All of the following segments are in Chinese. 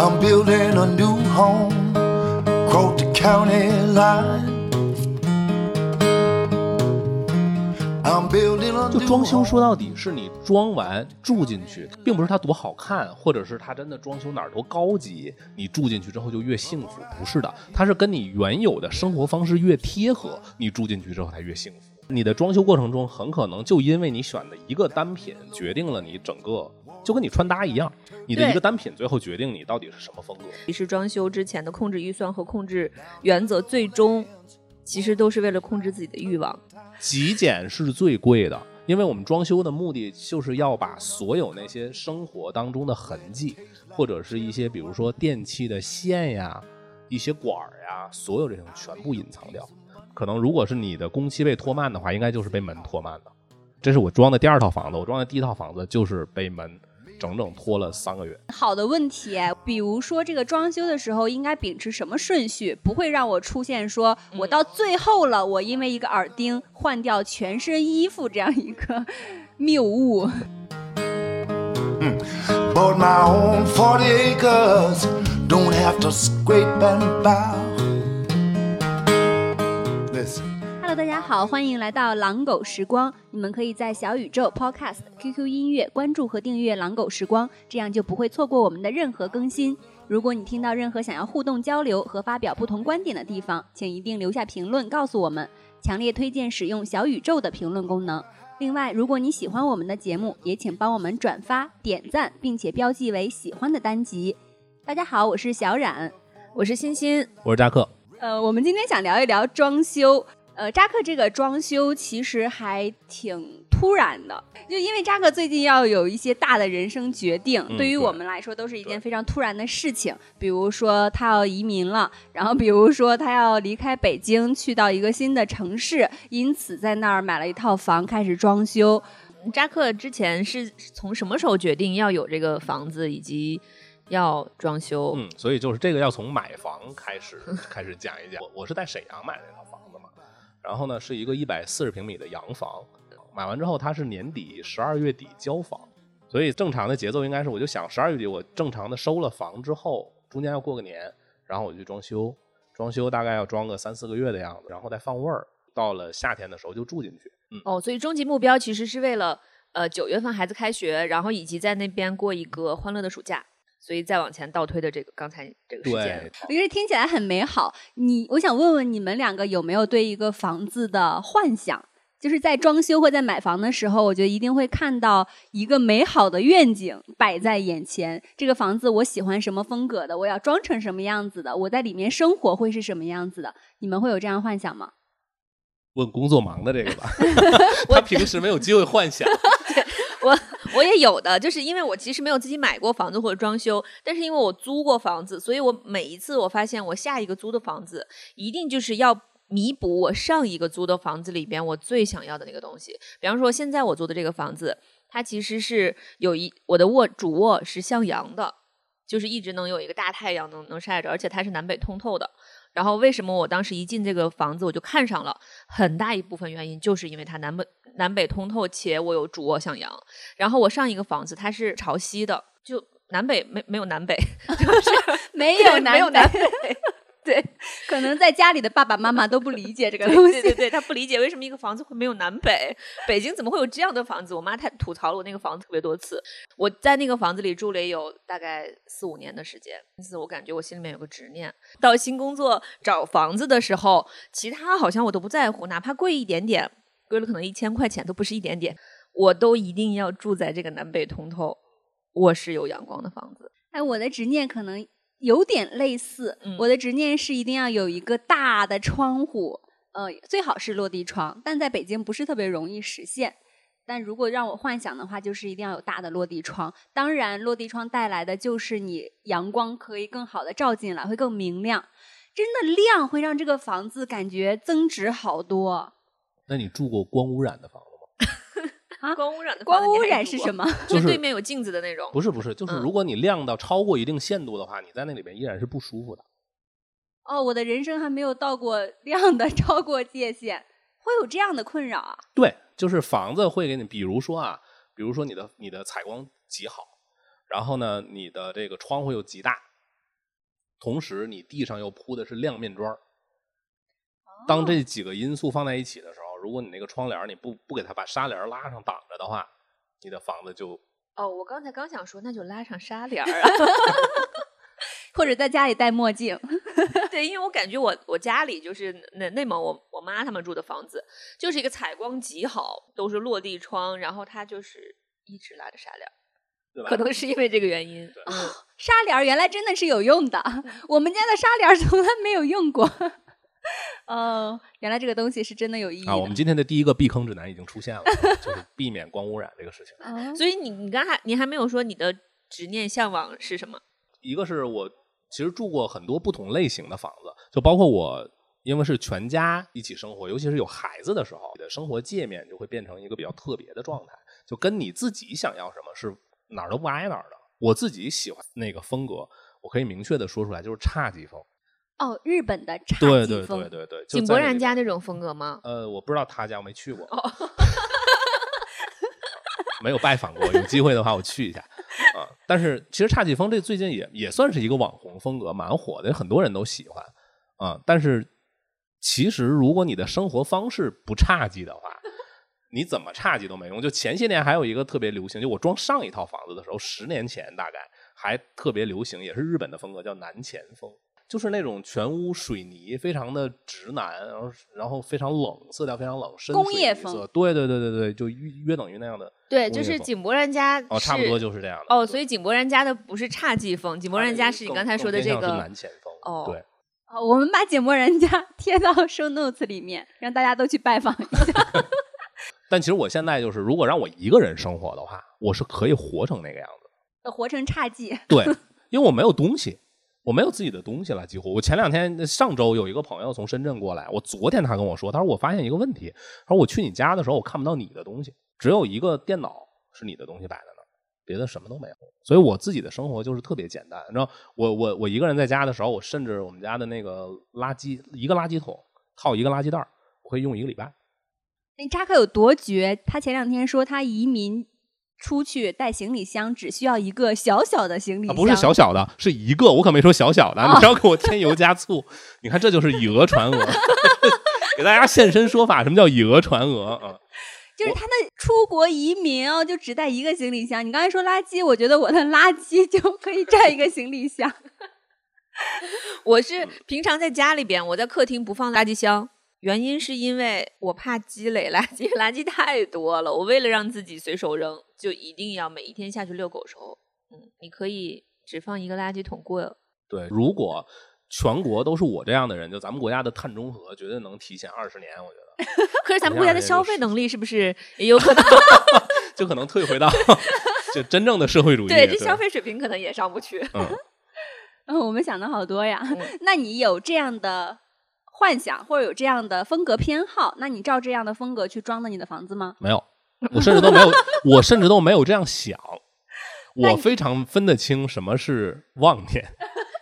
I'm building a new home, across the county line. 就装修说到底是你装完住进去，并不是它多好看，或者是它真的装修哪儿多高级，你住进去之后就越幸福。不是的，它是跟你原有的生活方式越贴合，你住进去之后才越幸福。你的装修过程中，很可能就因为你选的一个单品，决定了你整个，就跟你穿搭一样，你的一个单品最后决定你到底是什么风格。其实装修之前的控制预算和控制原则，最终其实都是为了控制自己的欲望。极简是最贵的，因为我们装修的目的就是要把所有那些生活当中的痕迹，或者是一些比如说电器的线呀、一些管儿呀，所有这种全部隐藏掉。可能如果是你的工期被拖慢的话，应该就是被门拖慢的。这是我装的第二套房子，我装的第一套房子就是被门整整拖了三个月。好的问题，比如说这个装修的时候应该秉持什么顺序，不会让我出现说我到最后了，我因为一个耳钉换掉全身衣服这样一个 谬误。Bought my own 40 acres, don't have to scrape and bow. 大家好，欢迎来到狼狗时光。你们可以在小宇宙、Podcast、QQ 音乐关注和订阅“狼狗时光”，这样就不会错过我们的任何更新。如果你听到任何想要互动交流和发表不同观点的地方，请一定留下评论告诉我们。强烈推荐使用小宇宙的评论功能。另外，如果你喜欢我们的节目，也请帮我们转发、点赞，并且标记为喜欢的单集。大家好，我是小冉。我是欣欣，我是扎克，呃，我们今天想聊一聊装修。呃，扎克这个装修其实还挺突然的，就因为扎克最近要有一些大的人生决定，嗯对对于我们来说都是一件非常突然的事情。比如说他要移民了，然后比如说他要离开北京去到一个新的城市，因此在那儿买了一套房开始装修。扎克之前是从什么时候决定要有这个房子，以及要装修？嗯，所以就是这个要从买房开始开始讲一讲。我我是在沈阳买的那套房然后呢是一个一百四十平米的洋房，买完之后它是年底十二月底交房，所以正常的节奏应该是我就想十二月底我正常的收了房之后，中间要过个年，然后我就去装修，装修大概要装个三四个月的样子，然后再放味儿，到了夏天的时候就住进去。嗯，哦，所以终极目标其实是为了呃九月份孩子开学，然后以及在那边过一个欢乐的暑假，所以再往前倒推的这个刚才这个时间对。，我觉得听起来很美好。你，我想问问你们两个有没有对一个房子的幻想？就是在装修或在买房的时候，我觉得一定会看到一个美好的愿景摆在眼前。这个房子我喜欢什么风格的？我要装成什么样子的？我在里面生活会是什么样子的？你们会有这样幻想吗？问工作忙的这个吧，他平时没有机会幻想。我我也有的，就是因为我其实没有自己买过房子或者装修，但是因为我租过房子，所以我每一次我发现我下一个租的房子一定就是要弥补我上一个租的房子里边我最想要的那个东西。比方说现在我租的这个房子，它其实是有一我的卧主卧是向阳的，就是一直能有一个大太阳能能晒着，而且它是南北通透的。然后为什么我当时一进这个房子我就看上了？很大一部分原因就是因为它南北南北通透，且我有主卧向阳。然后我上一个房子它是朝西的，就南北没没有南北，就是没有南没有南北北，对可能在家里的爸爸妈妈都不理解这个东西。对对对，他不理解为什么一个房子会没有南北，北京怎么会有这样的房子？我妈太吐槽了我那个房子特别多次。我在那个房子里住了也有大概四五年的时间，因此我感觉我心里面有个执念。到新工作找房子的时候，其他好像我都不在乎，哪怕贵一点点，贵了可能一千块钱都不是一点点，我都一定要住在这个南北通透、卧室有阳光的房子。哎，我的执念可能有点类似。嗯我的执念是一定要有一个大的窗户，呃，最好是落地窗，但在北京不是特别容易实现。但如果让我幻想的话，就是一定要有大的落地窗。当然，落地窗带来的就是你阳光可以更好的照进来，会更明亮。真的亮会让这个房子感觉增值好多。那你住过光污染的房子吗？啊光污染的光污染是什么？就是对面有镜子的那种。不是不是，就是嗯如果你亮到超过一定限度的话，你在那里边依然是不舒服的。哦，我的人生还没有到过 亮的超过界限，会有这样的困扰啊？对，就是房子会给你，比如说啊，比如说你的你的采光极好，然后呢，你的这个窗户又极大，同时你地上又铺的是亮面砖儿。当这几个因素放在一起的时候，如果你那个窗帘儿你不不给它把纱帘拉上挡着的话，你的房子就哦，我刚才刚想说，那就拉上纱帘儿啊。或者在家里戴墨镜。对，因为我感觉我我家里就是那内蒙我我妈他们住的房子，就是一个采光极好，都是落地窗，然后它就是一直拉着纱帘儿，对吧？可能是因为这个原因。对嗯，纱帘儿原来真的是有用的，我们家的纱帘儿从来没有用过。哦，原来这个东西是真的有意义。啊，我们今天的第一个避坑指南已经出现了，就是避免光污染这个事情。哦所以你你刚才你还没有说你的执念向往是什么？一个是我其实住过很多不同类型的房子，就包括我，因为是全家一起生活，尤其是有孩子的时候，你的生活界面就会变成一个比较特别的状态，就跟你自己想要什么是哪儿都不挨哪儿的。我自己喜欢那个风格，我可以明确的说出来，就是侘寂风。哦，日本的侘对对寂风对对对，就井柏然家那种风格吗？呃，我不知道他家，我没去过，哦没有拜访过。有机会的话，我去一下啊。但是其实侘寂风这最近也也算是一个网红风格，蛮火的，很多人都喜欢啊。但是其实如果你的生活方式不侘寂的话，你怎么侘寂都没用。就前些年还有一个特别流行，就我装上一套房子的时候，十年前大概还特别流行，也是日本的风格，叫南前风。就是那种全屋水泥，非常的直男，然后然后非常冷，色调非常冷，深工业风对对对对对，就约约等于那样的对，就是井柏然家哦，差不多就是这样的哦，所以井柏然家的不是侘寂风，井柏然家是你刚才说的这个南前风哦对，哦，我们把井柏然家 贴到 show notes 里面，让大家都去拜访一下。但其实我现在就是，如果让我一个人生活的话，我是可以活成那个样子。活成侘寂。对，因为我没有东西，我没有自己的东西了，几乎。我前两天上周有一个朋友从深圳过来，我昨天他跟我说，他说我发现一个问题，他说我去你家的时候我看不到你的东西，只有一个电脑是你的东西摆在那儿，别的什么都没有。所以我自己的生活就是特别简单。你知道，我我我一个人在家的时候，我甚至我们家的那个垃圾一个垃圾桶套一个垃圾袋，我可以用一个礼拜。那扎克有多绝？他前两天说他移民出去带行李箱，只需要一个小小的行李啊，箱，不是小小的，是一个，我可没说小小的，你不要给我添油加醋。你看，这就是以讹传讹，给大家现身说法，什么叫以讹传讹啊？就是他的出国移民哦，就只带一个行李箱。你刚才说垃圾，我觉得我的垃圾就可以占一个行李箱。我是平常在家里边，我在客厅不放垃圾箱，原因是因为我怕积累垃圾，垃圾太多了。我为了让自己随手扔，就一定要每一天下去遛狗时候，嗯，你可以只放一个垃圾桶过。对，如果全国都是我这样的人，就咱们国家的碳中和绝对能提前二十年，我觉得 可是咱们国家的消费能力是不是也有可能？就可能退回到 就真正的社会主义。对，这消费水平可能也上不去。嗯，嗯，我们想的好多呀。嗯那你有这样的幻想，或者有这样的风格偏好，那你照这样的风格去装的你的房子吗？没有，我甚至都没有，我甚至都没有这样想。我非常分得清什么是妄念，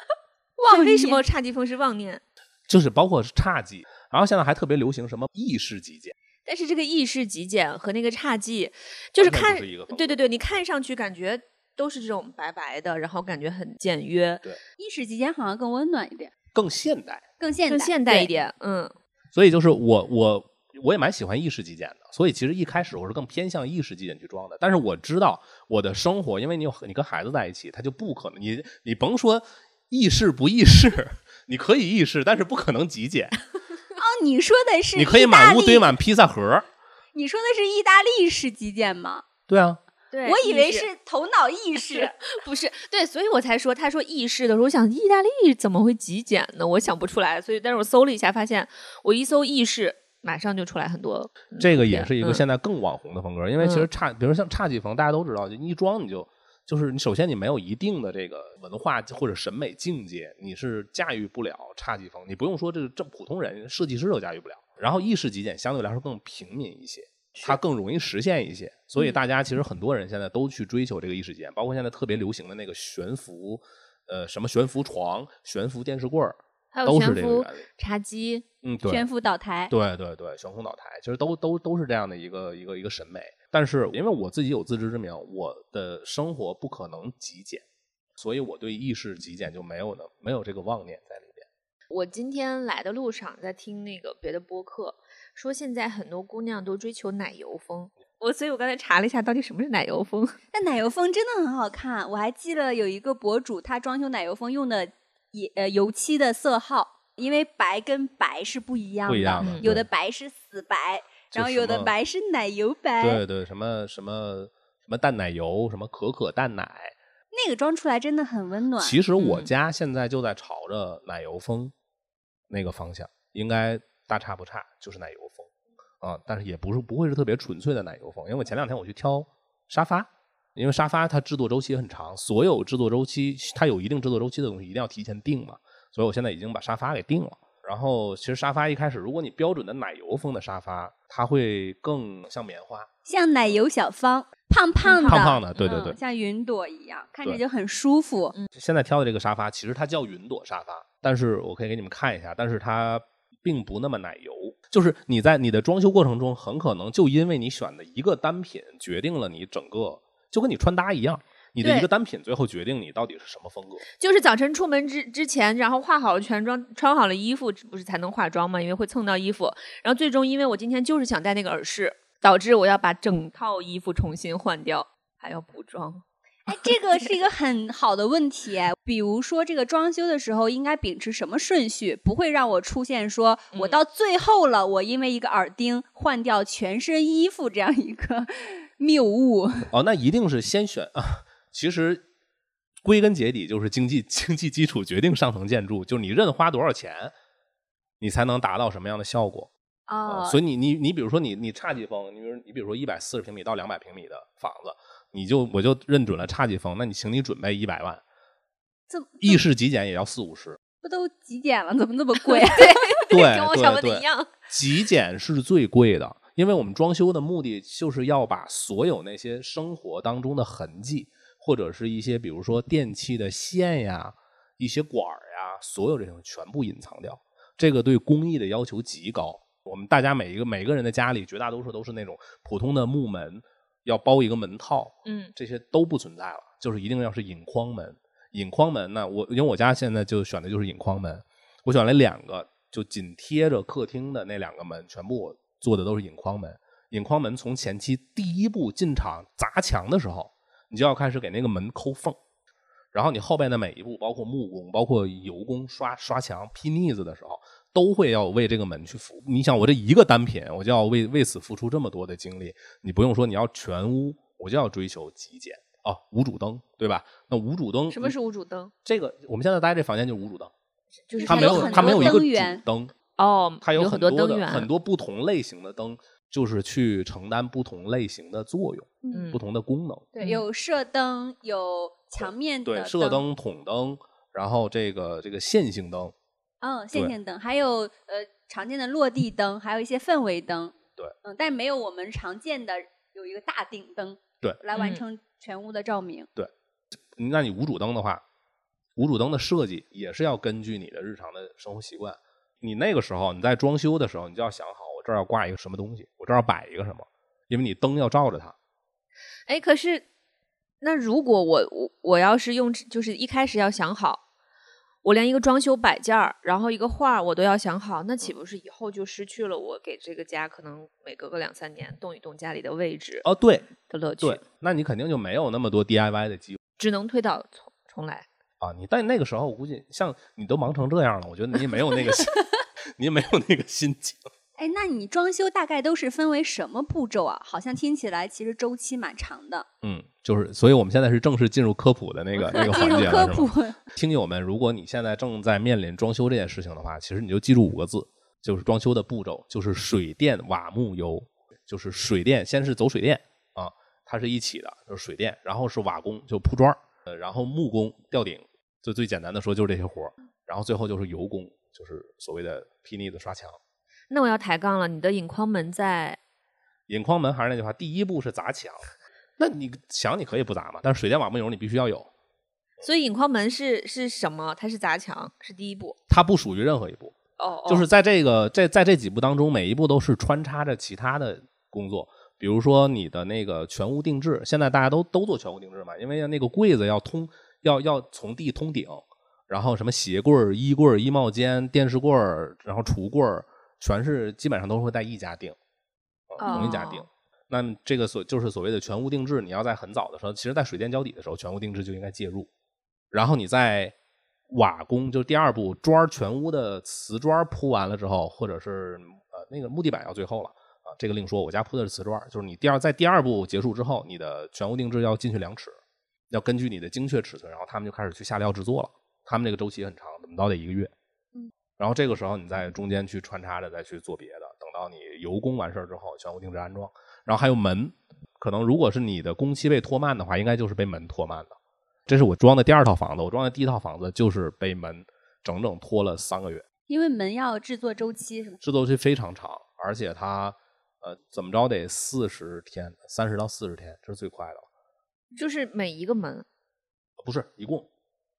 妄为什么侘寂风是妄念？就是包括是侘寂，然后现在还特别流行什么意识极简。但是这个意识极简和那个侘寂，就是看对对对，你看上去感觉都是这种白白的，然后感觉很简约，意识极简好像更温暖一点，更现代，更现代，更现代一。点。嗯，所以就是我我我也蛮喜欢意式极简的，所以其实一开始我是更偏向意式极简去装的。但是我知道我的生活，因为你有你跟孩子在一起，他就不可能你你甭说意式不意式，你可以意式，但是不可能极简。哦，你说的是你可以满屋堆满披萨盒，你说的是意大利式极简吗？对啊，对我以为是头脑意识。不是对，所以我才说他说意式的时候，我想意大利怎么会极简呢？我想不出来，所以但是我搜了一下，发现我一搜意式，马上就出来很多。嗯这个也是一个嗯现在更网红的风格，因为其实嗯侘，比如像侘寂风，大家都知道，就一装你就就是你首先你没有一定的这个文化或者审美境界，你是驾驭不了侘寂风。你不用说这个这普通人，设计师都驾驭不了。然后意式极简相对来说更平民一些，它更容易实现一些，所以嗯大家其实很多人现在都去追求这个意式极简，包括现在特别流行的那个悬浮，呃，什么悬浮床、悬浮电视柜儿，还有悬浮。茶几，嗯，对，悬浮岛台，对对对，悬空岛台其实都都都是这样的一个一个一个审美。但是因为我自己有自知之明，我的生活不可能极简，所以我对意式极简就没有呢，没有这个妄念在里边。我今天来的路上在听那个别的播客，说现在很多姑娘都追求奶油风。我所以，我刚才查了一下，到底什么是奶油风？但奶油风真的很好看，我还记得有一个博主，他装修奶油风用的也呃油漆的色号，因为白跟白是不一样的，不一样的，有的白是死白，然后有的白是奶油白，对对，什么什么什么淡奶油，什么可可淡奶，那个装出来真的很温暖。其实我家现在就在朝着奶油风那个方向，应该大差不差，就是奶油风。啊，但是也不是不会是特别纯粹的奶油风，因为我前两天我去挑沙发，因为沙发它制作周期很长，所有制作周期它有一定制作周期的东西一定要提前定嘛，所以我现在已经把沙发给定了。然后其实沙发一开始，如果你标准的奶油风的沙发，它会更像棉花，像奶油小方，胖胖的，胖胖的，对对对，像云朵一样，看着就很舒服。现在挑的这个沙发其实它叫云朵沙发，但是我可以给你们看一下，但是它。并不那么奶油，就是你在你的装修过程中，很可能就因为你选的一个单品，决定了你整个，就跟你穿搭一样，你的一个单品最后决定你到底是什么风格。就是早晨出门之之前，然后化好了全妆，穿好了衣服，不是才能化妆吗？因为会蹭到衣服，然后最终因为我今天就是想戴那个耳饰，导致我要把整套衣服重新换掉，还要补妆。哎，这个是一个很好的问题。比如说，这个装修的时候应该秉持什么顺序，不会让我出现说我到最后了，我因为一个耳钉换掉全身衣服这样一个谬误。哦，那一定是先选啊。其实归根结底就是经济经济基础决定上层建筑，就是你认花多少钱，你才能达到什么样的效果啊。所以你你你比如说你你差几风，你比如你比如说一百四十平米到两百平米的房子。你就我就认准了差几风，那你请你准备一百万，这意式极简也要四五十，不都极简了，怎么那么贵？对，跟我想的一样。极简是最贵的，因为我们装修的目的就是要把所有那些生活当中的痕迹，或者是一些比如说电器的线呀、一些管儿呀，所有这种全部隐藏掉。这个对工艺的要求极高。我们大家每一个每个人的家里，绝大多数都是那种普通的木门。要包一个门套，嗯，这些都不存在了，就是一定要是隐框门。隐框门呢，我因为我家现在就选的就是隐框门，我选了两个，就紧贴着客厅的那两个门，全部做的都是隐框门。隐框门从前期第一步进场砸墙的时候，你就要开始给那个门抠缝，然后你后边的每一步，包括木工、包括油工刷刷墙、劈腻子的时候。都会要为这个门去付。你想，我这一个单品，我就要为为此付出这么多的精力。你不用说，你要全屋，我就要追求极简啊，无主灯，对吧？那无主灯什么是无主灯？这个我们现在待这房间就是无主灯，就是它没有它没有一个主灯哦，它有很多灯源，很多不同类型的灯，就是去承担不同类型的作用，嗯，不同的功能。对，有射灯，有墙面对射灯、筒灯，然后这个这个线性灯。嗯，线性灯，还有呃常见的落地灯，还有一些氛围灯。对，嗯，但没有我们常见的有一个大顶灯。对，来完成全屋的照明。对，那你无主灯的话，无主灯的设计也是要根据你的日常的生活习惯。你那个时候你在装修的时候，你就要想好，我这儿要挂一个什么东西，我这儿要摆一个什么，因为你灯要照着它。哎，可是那如果我我我要是用，就是一开始要想好。我连一个装修摆件儿，然后一个画儿，我都要想好，那岂不是以后就失去了我给这个家可能每隔个两三年动一动家里的位置哦，对的乐趣？对，那你肯定就没有那么多 DIY 的机会，只能推倒重重来啊！你但那个时候，我估计像你都忙成这样了，我觉得你也没有那个，你也没有那个心情。哎，那你装修大概都是分为什么步骤啊？好像听起来其实周期蛮长的。嗯，就是，所以我们现在是正式进入科普的那个 那个环节了，科普。听友们，如果你现在正在面临装修这件事情的话，其实你就记住五个字，就是装修的步骤，就是水电瓦木油，就是水电先是走水电啊，它是一起的，就是水电，然后是瓦工就铺砖呃，然后木工吊顶，就最简单的说就是这些活然后最后就是油工，就是所谓的劈腻子刷墙。那我要抬杠了，你的隐框门在？隐框门还是那句话，第一步是砸墙。那你墙你可以不砸嘛，但是水电瓦木油你必须要有。所以隐框门是是什么？它是砸墙，是第一步。它不属于任何一步。哦。就是在这个在在这几步当中，每一步都是穿插着其他的工作。比如说你的那个全屋定制，现在大家都都做全屋定制嘛，因为那个柜子要通。要要从地通顶，然后什么鞋柜儿、衣柜儿、衣帽间、电视柜儿，然后橱柜儿，全是基本上都是会在一家定，啊，同一家定。哦那这个所就是所谓的全屋定制，你要在很早的时候，其实在水电交底的时候，全屋定制就应该介入。然后你在瓦工，就是第二步砖儿全屋的瓷砖铺完了之后，或者是呃那个木地板要最后了啊，这个另说。我家铺的是瓷砖儿，就是你第二在第二步结束之后，你的全屋定制要进去量尺，要根据你的精确尺寸，然后他们就开始去下料制作了。他们这个周期很长，怎么着得一个月。嗯，然后这个时候你在中间去穿插着再去做别的，等到你油工完事儿之后，全屋定制安装。然后还有门，可能如果是你的工期被拖慢的话，应该就是被门拖慢的。这是我装的第二套房子，我装的第一套房子就是被门整整拖了三个月，因为门要制作周期是吗？制作周期非常长，而且它呃怎么着得四十天，三十到四十天，这是最快的了。就是每一个门不是，一共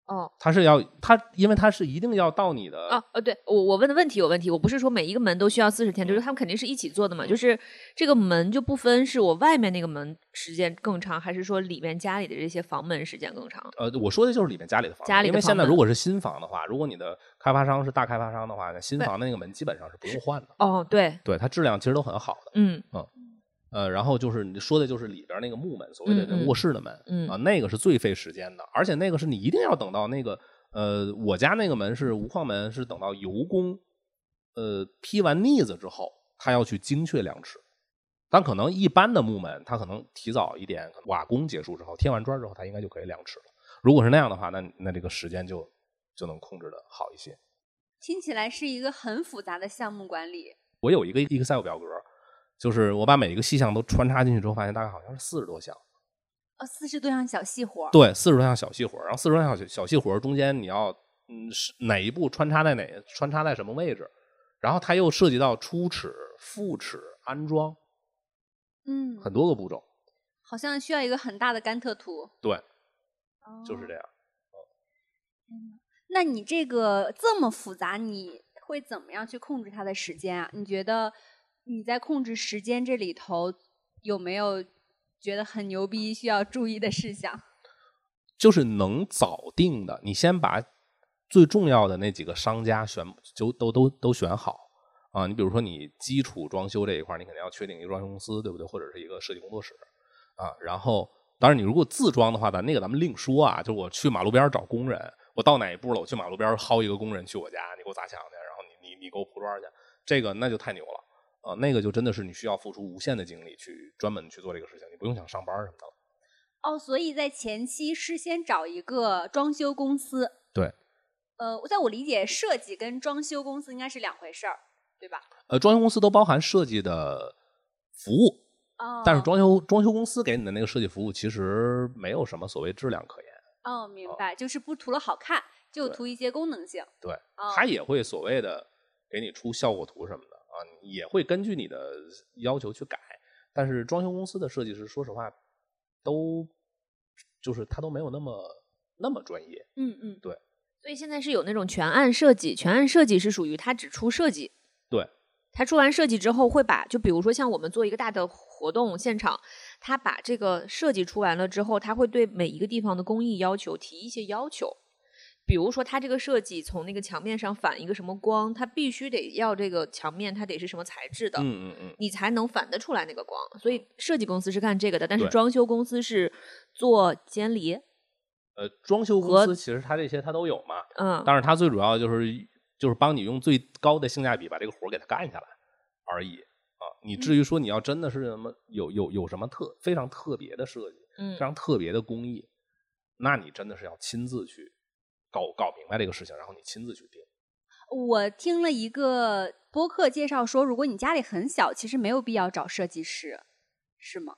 哦。它是要它，因为它是一定要到你的哦呃，对我我问的问题有问题，我不是说每一个门都需要四十天，就是他们肯定是一起做的嘛，就是这个门就不分是我外面那个门时间更长，还是说里面家里的这些房门时间更长？呃，我说的就是里面家里的房子，家里的因为现在如果是新房的话，如果你的开发商是大开发商的话，那新房的那个门基本上是不用换的，哦，对，对它质量其实都很好的。嗯嗯呃，然后就是你说的就是里边那个木门，所谓的卧室的门，嗯啊，那个是最费时间的，而且那个是你一定要等到那个，呃，我家那个门是无框门，是等到油工，呃，批完腻子之后，他要去精确量尺。但可能一般的木门，它可能提早一点，可能瓦工结束之后，贴完砖之后，它应该就可以量尺了。如果是那样的话，那那这个时间就就能控制的好一些。听起来是一个很复杂的项目管理。我有一个 Excel 表格，就是我把每一个细项都穿插进去之后，发现大概好像是四十多项。哦，四十多项小细活儿。对，四十多项小细活儿，然后四十多项小小细活儿中间你要嗯是哪一步穿插在哪穿插在什么位置，然后它又涉及到初齿、复齿、安装嗯，很多个步骤。好像需要一个很大的甘特图。对，哦就是这样。那你这个这么复杂，你会怎么样去控制它的时间啊？你觉得你在控制时间这里头有没有觉得很牛逼、需要注意的事项？就是能早定的，你先把最重要的那几个商家选就都都都选好啊。你比如说你基础装修这一块，你肯定要确定一个装修公司，对不对？或者是一个设计工作室啊。然后，当然你如果自装的话，咱那个咱们另说啊。就我去马路边找工人，我到哪一步了，我去马路边薅一个工人去我家，你给我砸墙去，然后你你你给我铺砖去，这个那就太牛了啊。那个就真的是你需要付出无限的精力去专门去做这个事情，你不用想上班什么的了。哦，所以在前期事先找一个装修公司。对。呃，在我理解，设计跟装修公司应该是两回事儿，对吧？呃，装修公司都包含设计的服务，哦，但是装修装修公司给你的那个设计服务其实没有什么所谓质量可言。哦，明白，就是不图了好看，就图一些功能性。对，哦他也会所谓的给你出效果图什么的啊，也会根据你的要求去改。但是装修公司的设计师，说实话，都就是他都没有那么那么专业。嗯嗯，对所以现在是有那种全案设计，全案设计是属于他只出设计，对，他出完设计之后会把，就比如说像我们做一个大的活动现场，他把这个设计出完了之后，他会对每一个地方的工艺要求提一些要求。比如说，它这个设计从那个墙面上反一个什么光，它必须得要这个墙面它得是什么材质的，嗯嗯嗯，你才能反得出来那个光。所以设计公司是干这个的，但是装修公司是做监理。呃，装修公司其实它这些它都有嘛，嗯，但是它最主要就是就是帮你用最高的性价比把这个活儿给它干下来而已啊。你至于说你要真的是什么有有有什么特非常特别的设计，嗯非常特别的工艺，那你真的是要亲自去搞搞明白这个事情，然后你亲自去定。我听了一个播客介绍说，如果你家里很小，其实没有必要找设计师，是吗？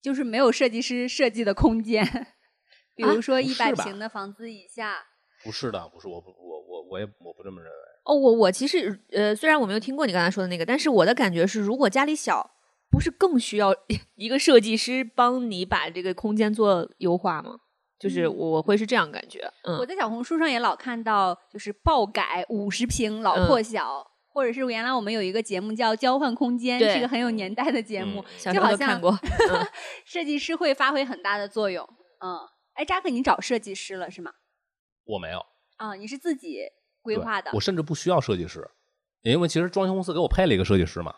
就是没有设计师设计的空间，比如说一百平的房子以下。不是的，不是我不我我我也我不这么认为。哦，我我其实呃，虽然我没有听过你刚才说的那个，但是我的感觉是，如果家里小，不是更需要 一个设计师帮你把这个空间做优化吗？就是嗯我会是这样感觉，嗯，我在小红书上也老看到，就是爆改五十平老破小，或者是原来我们有一个节目叫《交换空间》，对是个很有年代的节目，就好像都看过，嗯 设计师会发挥很大的作用。嗯，哎，扎克，你找设计师了是吗？我没有啊，你是自己规划的。我甚至不需要设计师，因为其实装修公司给我配了一个设计师嘛。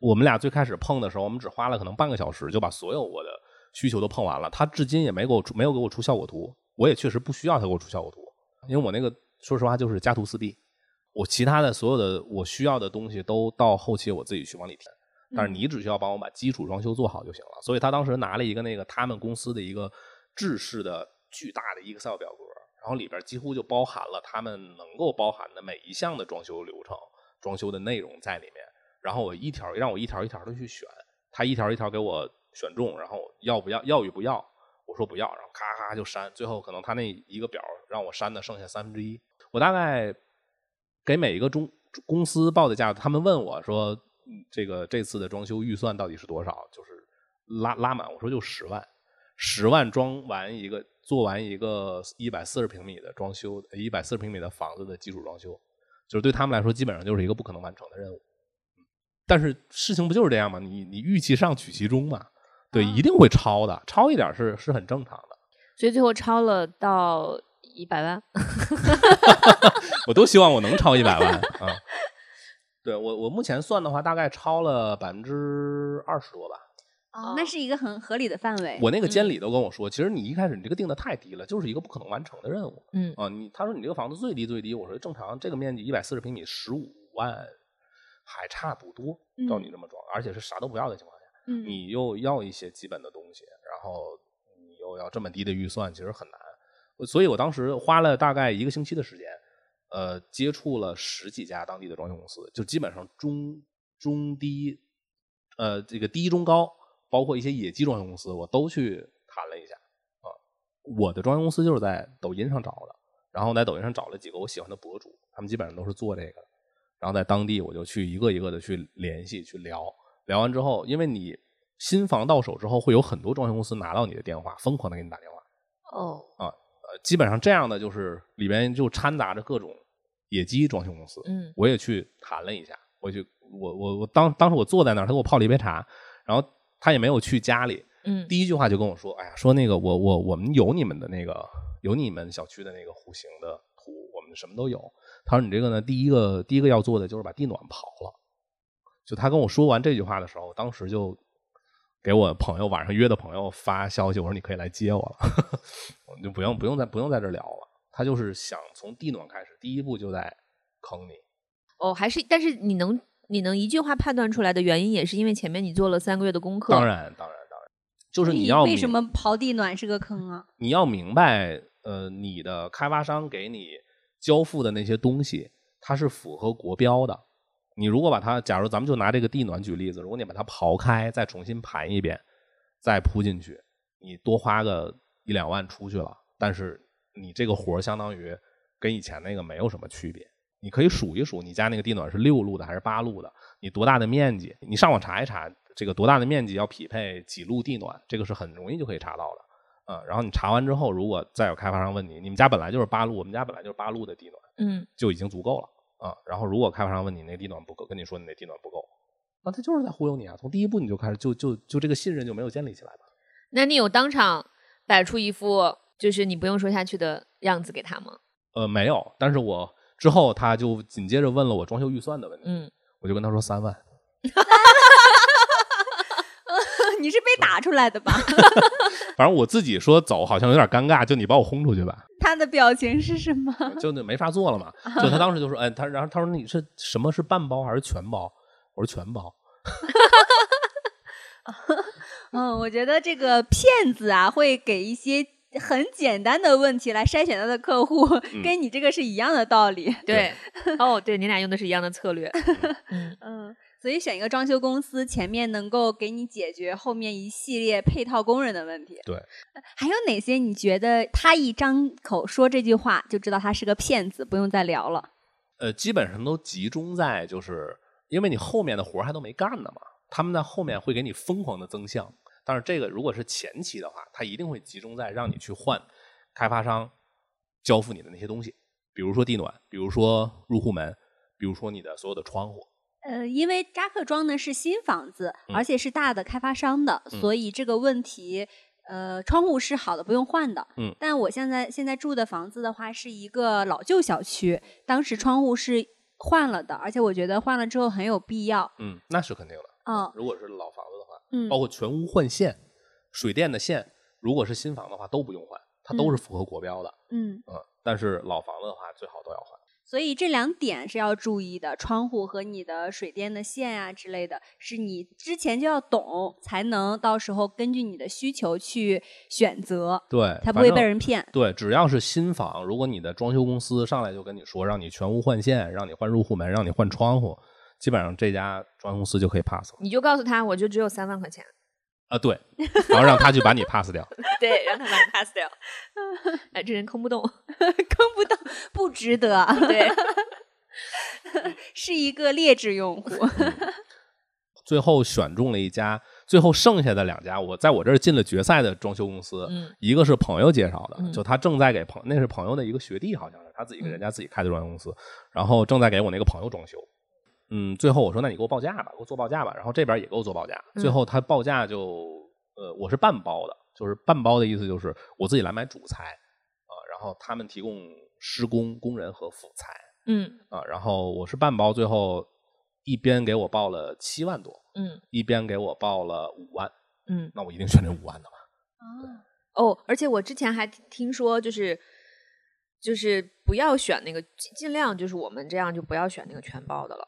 我们俩最开始碰的时候，我们只花了可能半个小时就把所有我的需求都碰完了。他至今也没给我出没有给我出效果图，我也确实不需要他给我出效果图，因为我那个说实话就是家徒四壁。我其他的所有的我需要的东西都到后期我自己去往里填，但是你只需要帮我把基础装修做好就行了。所以他当时拿了一个那个他们公司的一个制式的巨大的 Excel 表格，然后里边几乎就包含了他们能够包含的每一项的装修流程、装修的内容在里面。然后我一条让我一条一条的去选，他一条一条给我选中，然后要不要要与不要，我说不要，然后咔咔就删，最后可能他那一个表让我删的剩下三分之一，我大概给每一个中公司报的价，他们问我说，这个这次的装修预算到底是多少？就是拉拉满，我说就十万，十万装完一个，做完一个一百四十平米的装修，一百四十平米的房子的基础装修，就是对他们来说，基本上就是一个不可能完成的任务。但是事情不就是这样吗？你你预期上取其中嘛，对，一定会超的，超一点是是很正常的。所以最后超了到一百万。我都希望我能超一百万啊！对我我目前算的话，大概超了百分之二十多吧。哦，那是一个很合理的范围。我那个监理都跟我说，其实你一开始你这个定的太低了，就是一个不可能完成的任务。嗯啊，你他说你这个房子最低最低，我说正常这个面积一百四十平米，十五万还差不多，照你这么装，而且是啥都不要的情况下，嗯，你又要一些基本的东西，然后你又要这么低的预算，其实很难。所以我当时花了大概一个星期的时间，呃，接触了十几家当地的装修公司，就基本上中中低，呃，这个低中高，包括一些野鸡装修公司，我都去谈了一下啊。我的装修公司就是在抖音上找的，然后在抖音上找了几个我喜欢的博主，他们基本上都是做这个。然后在当地我就去一个一个的去联系去聊，聊完之后，因为你新房到手之后，会有很多装修公司拿到你的电话，疯狂的给你打电话。哦，呃，基本上这样的就是里边就掺杂着各种野鸡装修公司。嗯我也去谈了一下，我去我我我当当时我坐在那儿，他给我泡了一杯茶，然后他也没有去家里，嗯第一句话就跟我说：“哎呀，说那个我我我们有你们的那个有你们小区的那个户型的图，我们什么都有。”他说：“你这个呢，第一个第一个要做的就是把地暖刨了。”就他跟我说完这句话的时候，当时就给我朋友晚上约的朋友发消息，我说：“你可以来接我了，我们就不用不用再不用在这儿聊了。”他就是想从地暖开始，第一步就在坑你。哦，还是但是你能你能一句话判断出来的原因，也是因为前面你做了三个月的功课。当然，当然，当然，就是你你要明为什么刨地暖是个坑啊？你要明白，呃，你的开发商给你交付的那些东西，它是符合国标的。你如果把它，假如咱们就拿这个地暖举例子，如果你把它刨开，再重新盘一遍，再铺进去，你多花个一两万出去了，但是你这个活儿相当于跟以前那个没有什么区别。你可以数一数，你家那个地暖是六路的还是八路的？你多大的面积？你上网查一查，这个多大的面积要匹配几路地暖，这个是很容易就可以查到的。嗯，然后你查完之后，如果再有开发商问你，你们家本来就是八路，我们家本来就是八路的地暖，嗯就已经足够了啊、然后如果开发商问你那地暖不够，跟你说你那地暖不够，那他就是在忽悠你啊！从第一步你就开始就就就这个信任就没有建立起来吧？那你有当场摆出一副就是你不用说下去的样子给他吗？呃，没有，但是我之后他就紧接着问了我装修预算的问题，嗯，我就跟他说三万 你是被打出来的吧？反正我自己说走好像有点尴尬，就你把我轰出去吧，他的表情是什么？就那没法做了嘛。就他当时就说，哎，他然后他说你是什么是半包还是全包？我说全包。嗯，我觉得这个骗子啊，会给一些很简单的问题来筛选他的客户，跟你这个是一样的道理。对，哦，对你俩用的是一样的策略。嗯嗯，所以选一个装修公司，前面能够给你解决后面一系列配套工人的问题。对，还有哪些你觉得他一张口说这句话就知道他是个骗子，不用再聊了？呃，基本上都集中在就是因为你后面的活儿还都没干呢嘛，他们在后面会给你疯狂的增项。但是这个如果是前期的话，他一定会集中在让你去换开发商交付你的那些东西，比如说地暖，比如说入户门，比如说你的所有的窗户。呃，因为扎克庄呢是新房子，嗯而且是大的开发商的，嗯所以这个问题呃，窗户是好的，不用换的。嗯，但我现在现在住的房子的话，是一个老旧小区，当时窗户是换了的，而且我觉得换了之后很有必要。嗯，那是肯定的。嗯如果是老房子的话，嗯包括全屋换线、水电的线，如果是新房的话都不用换，它都是符合国标的。嗯，嗯，但是老房子的话，最好都要换。所以这两点是要注意的，窗户和你的水电的线啊之类的，是你之前就要懂，才能到时候根据你的需求去选择，对，才不会被人骗。对，只要是新房，如果你的装修公司上来就跟你说让你全屋换线，让你换入户门，让你换窗户，基本上这家装修公司就可以 pass 了你就告诉他，我就只有三万块钱，啊。对，然后让他去把你 pass 掉。对，让他把你 pass 掉。哎，这人坑不动。坑不动，不值得，对，是一个劣质用户。最后选中了一家，最后剩下的两家，我在我这儿进了决赛的装修公司，嗯一个是朋友介绍的，嗯就他正在给朋那是朋友的一个学弟，好像是他自己给嗯人家自己开的装修公司，然后正在给我那个朋友装修。嗯，最后我说那你给我报价吧，给我做报价吧，然后这边也给我做报价，最嗯后他报价就呃我是半包的，就是半包的意思就是我自己来买主材啊、然后他们提供施工工人和辅材嗯啊、然后我是半包，最后一边给我报了七万多，嗯一边给我报了五万，嗯。那我一定选这五万的嘛。哦，而且我之前还听听说，就是就是不要选那个，尽尽量就是我们这样就不要选那个全包的了。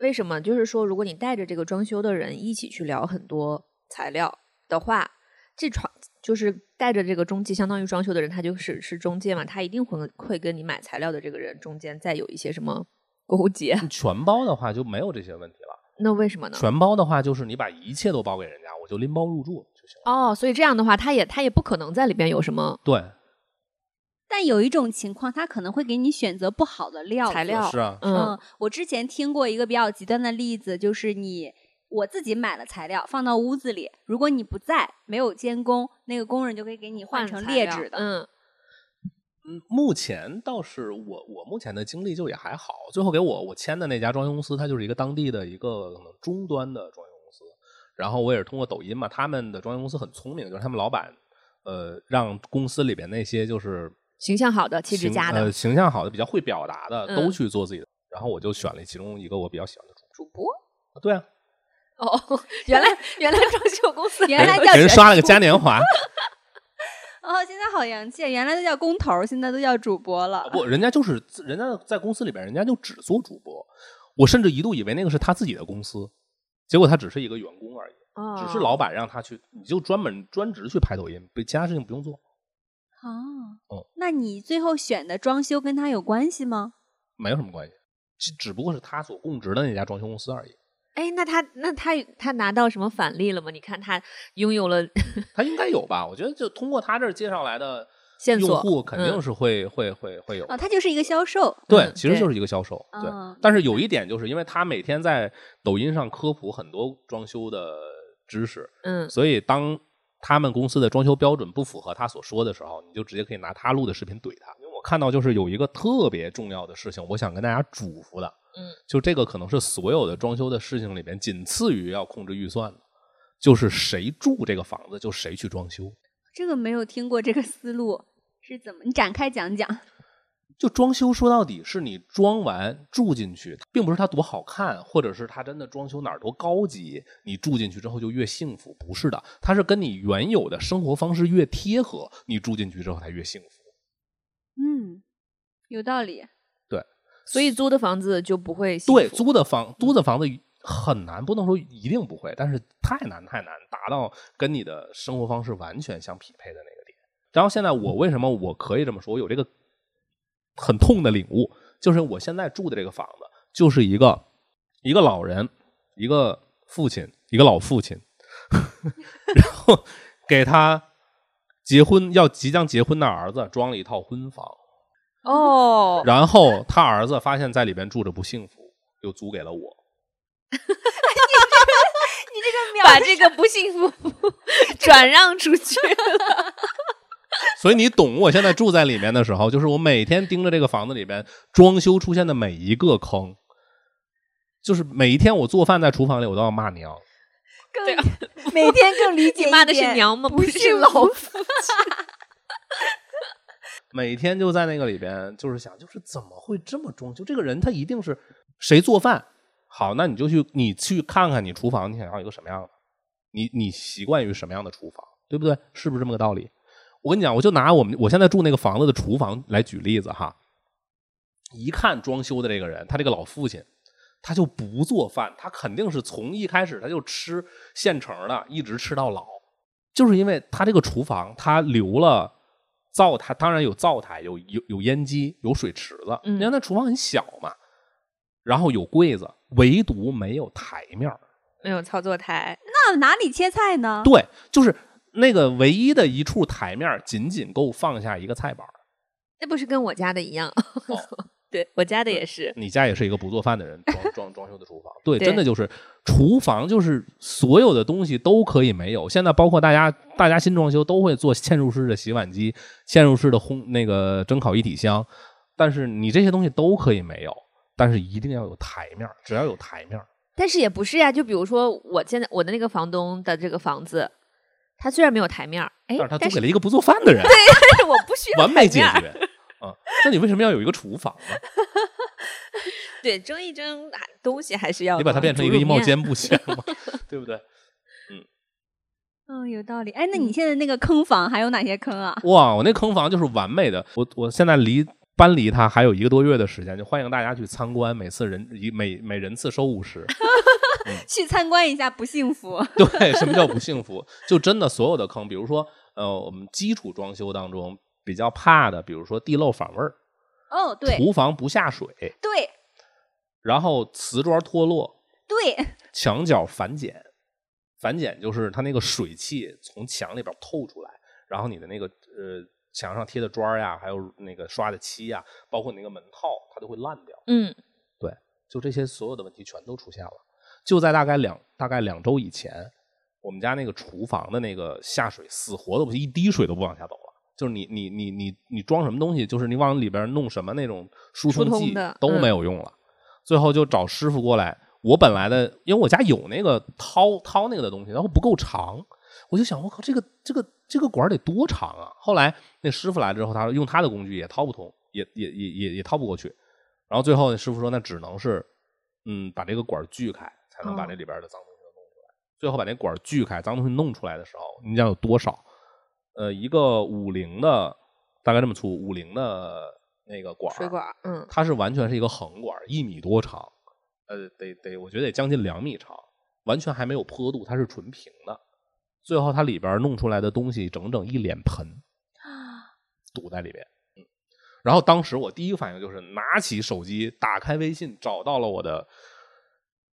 为什么？就是说，如果你带着这个装修的人一起去聊很多材料的话，这床就是带着这个中介，相当于装修的人，他就是是中介嘛，他一定会会跟你买材料的这个人中间再有一些什么 勾结。全包的话就没有这些问题了。那为什么呢？全包的话就是你把一切都包给人家，我就拎包入住就行了。哦，所以这样的话，他也他也不可能在里边有什么对，但有一种情况，他可能会给你选择不好的料材料。是啊，嗯嗯，我之前听过一个比较极端的例子，就是你我自己买了材料放到屋子里，如果你不在，没有监工，那个工人就可以给你换成劣质的。嗯嗯，目前倒是我我目前的经历就也还好。最后给我我签的那家装修公司，它就是一个当地的一个可能中端的装修公司。然后我也是通过抖音嘛，他们的装修公司很聪明，就是他们老板呃让公司里边那些就是形象好的、气质佳的呃、形象好的、比较会表达的，嗯都去做自己的。然后我就选了其中一个我比较喜欢的主播主播。播。对啊，哦，原来原来装修公司 原来叫给人刷了个嘉年华。哦，现在好洋气，原来都叫工头，现在都叫主播了。不，人家就是人家在公司里边，人家就只做主播。我甚至一度以为那个是他自己的公司，结果他只是一个员工而已，哦只是老板让他去，你就专门专职去拍抖音，不其他事情不用做。哦，哦那你最后选的装修跟他有关系吗？没有什么关系，只只不过是他所供职的那家装修公司而已。哎，那他那他他拿到什么返利了吗？你看他拥有了他应该有吧？我觉得就通过他这儿介绍来的用线索户，肯定嗯是会、会会会有哦，他就是一个销售。对，嗯其实就是一个销售。对，嗯但是有一点就是因为他每天在抖音上科普很多装修的知识，嗯所以当他们公司的装修标准不符合他所说的时候，你就直接可以拿他录的视频怼他。因为我看到就是有一个特别重要的事情，我想跟大家嘱咐的，嗯，就这个可能是所有的装修的事情里边仅次于要控制预算的，就是谁住这个房子就谁去装修。这个没有听过这个思路是怎么？你展开讲讲。就装修说到底是你装完住进去，并不是它多好看，或者是它真的装修哪儿多高级，你住进去之后就越幸福，不是的，它是跟你原有的生活方式越贴合，你住进去之后才越幸福。嗯，有道理。对所以租的房子就不会对，租的房租的房子很难，不能说一定不会，但是太难太难达到跟你的生活方式完全相匹配的那个点。然后现在我为什么我可以这么说？我有这个很痛的领悟，就是我现在住的这个房子，就是一个一个老人，一个父亲，一个老父亲，然后给他结婚要即将结婚的儿子装了一套婚房。哦，然后他儿子发现在里边住着不幸福，又租给了我。把这个不幸福 转让出去。所以你懂我现在住在里面的时候，就是我每天盯着这个房子里边装修出现的每一个坑，就是每一天我做饭在厨房里，我都要骂娘。对每天更理解骂的是娘吗？不是是老我夫。每天就在那个里边，就是想，就是怎么会这么装修？这个人他一定是谁做饭好，那你就去你去看看你厨房，你想要一个什么样的？你你习惯于什么样的厨房，对不对？是不是这么个道理？我跟你讲，我就拿我们我现在住那个房子的厨房来举例子哈。一看装修的这个人，他这个老父亲，他就不做饭，他肯定是从一开始他就吃现成的，一直吃到老，就是因为他这个厨房他留了灶台，当然有灶台，有有有烟机，有水池子，嗯你看那厨房很小嘛，然后有柜子，唯独没有台面儿没有操作台，那哪里切菜呢？对，就是那个唯一的一处台面，仅仅够放下一个菜板儿。那不是跟我家的一样？哦 对我家的也是。你家也是一个不做饭的人，装装装修的厨房，对，对真的就是厨房，就是所有的东西都可以没有。现在包括大家，大家新装修都会做嵌入式的洗碗机、嵌入式的烘那个蒸烤一体箱，但是你这些东西都可以没有，但是一定要有台面儿，只要有台面儿，但是也不是呀，就比如说我现在我的那个房东的这个房子，他虽然没有台面儿，哎但是他，租给了一个不做饭的人，但是我不需要完美解决。啊，那你为什么要有一个厨房呢？对，蒸一蒸还东西还是要你把它变成一个衣帽间不行吗？对不对？嗯，有道理。哎，那你嗯现在那个坑房还有哪些坑啊？哇，我那坑房就是完美的。我我现在离搬离它还有一个多月的时间，就欢迎大家去参观，每次人一每每人次收五十。去参观一下不幸福。对，什么叫不幸福？就真的所有的坑，比如说呃，我们基础装修当中比较怕的，比如说地漏反味儿，哦，对。厨房不下水，对。然后瓷砖脱落，对，墙角反碱，反碱就是它那个水汽从墙里边透出来，然后你的那个呃墙上贴的砖儿呀，还有那个刷的漆呀，包括你那个门套，它都会烂掉。嗯，对就这些所有的问题全都出现了。就在大概两大概两周以前，我们家那个厨房的那个下水死活都不一滴水都不往下走了。就是你你你你你装什么东西，就是你往里边弄什么那种疏疏通剂都嗯没有用了。最后就找师傅过来。我本来的，因为我家有那个掏掏那个的东西，然后不够长，我就想，我靠，这个这个这个管得多长啊！后来那师傅来之后，他说用他的工具也掏不通，也也也也也掏不过去。然后最后那师傅说，那只能是，嗯，把这个管锯开，才能把哦这里边的脏东西都弄出来。最后把那管锯开，脏东西弄出来的时候，你想有多少？呃，一个五零的，大概这么粗，五零的那个管，水管，嗯，它是完全是一个横管，一米多长，呃，得得，我觉得得将近两米长，完全还没有坡度，它是纯平的。最后它里边弄出来的东西，整整一脸盆堵在里边。嗯，然后当时我第一个反应就是拿起手机，打开微信，找到了我的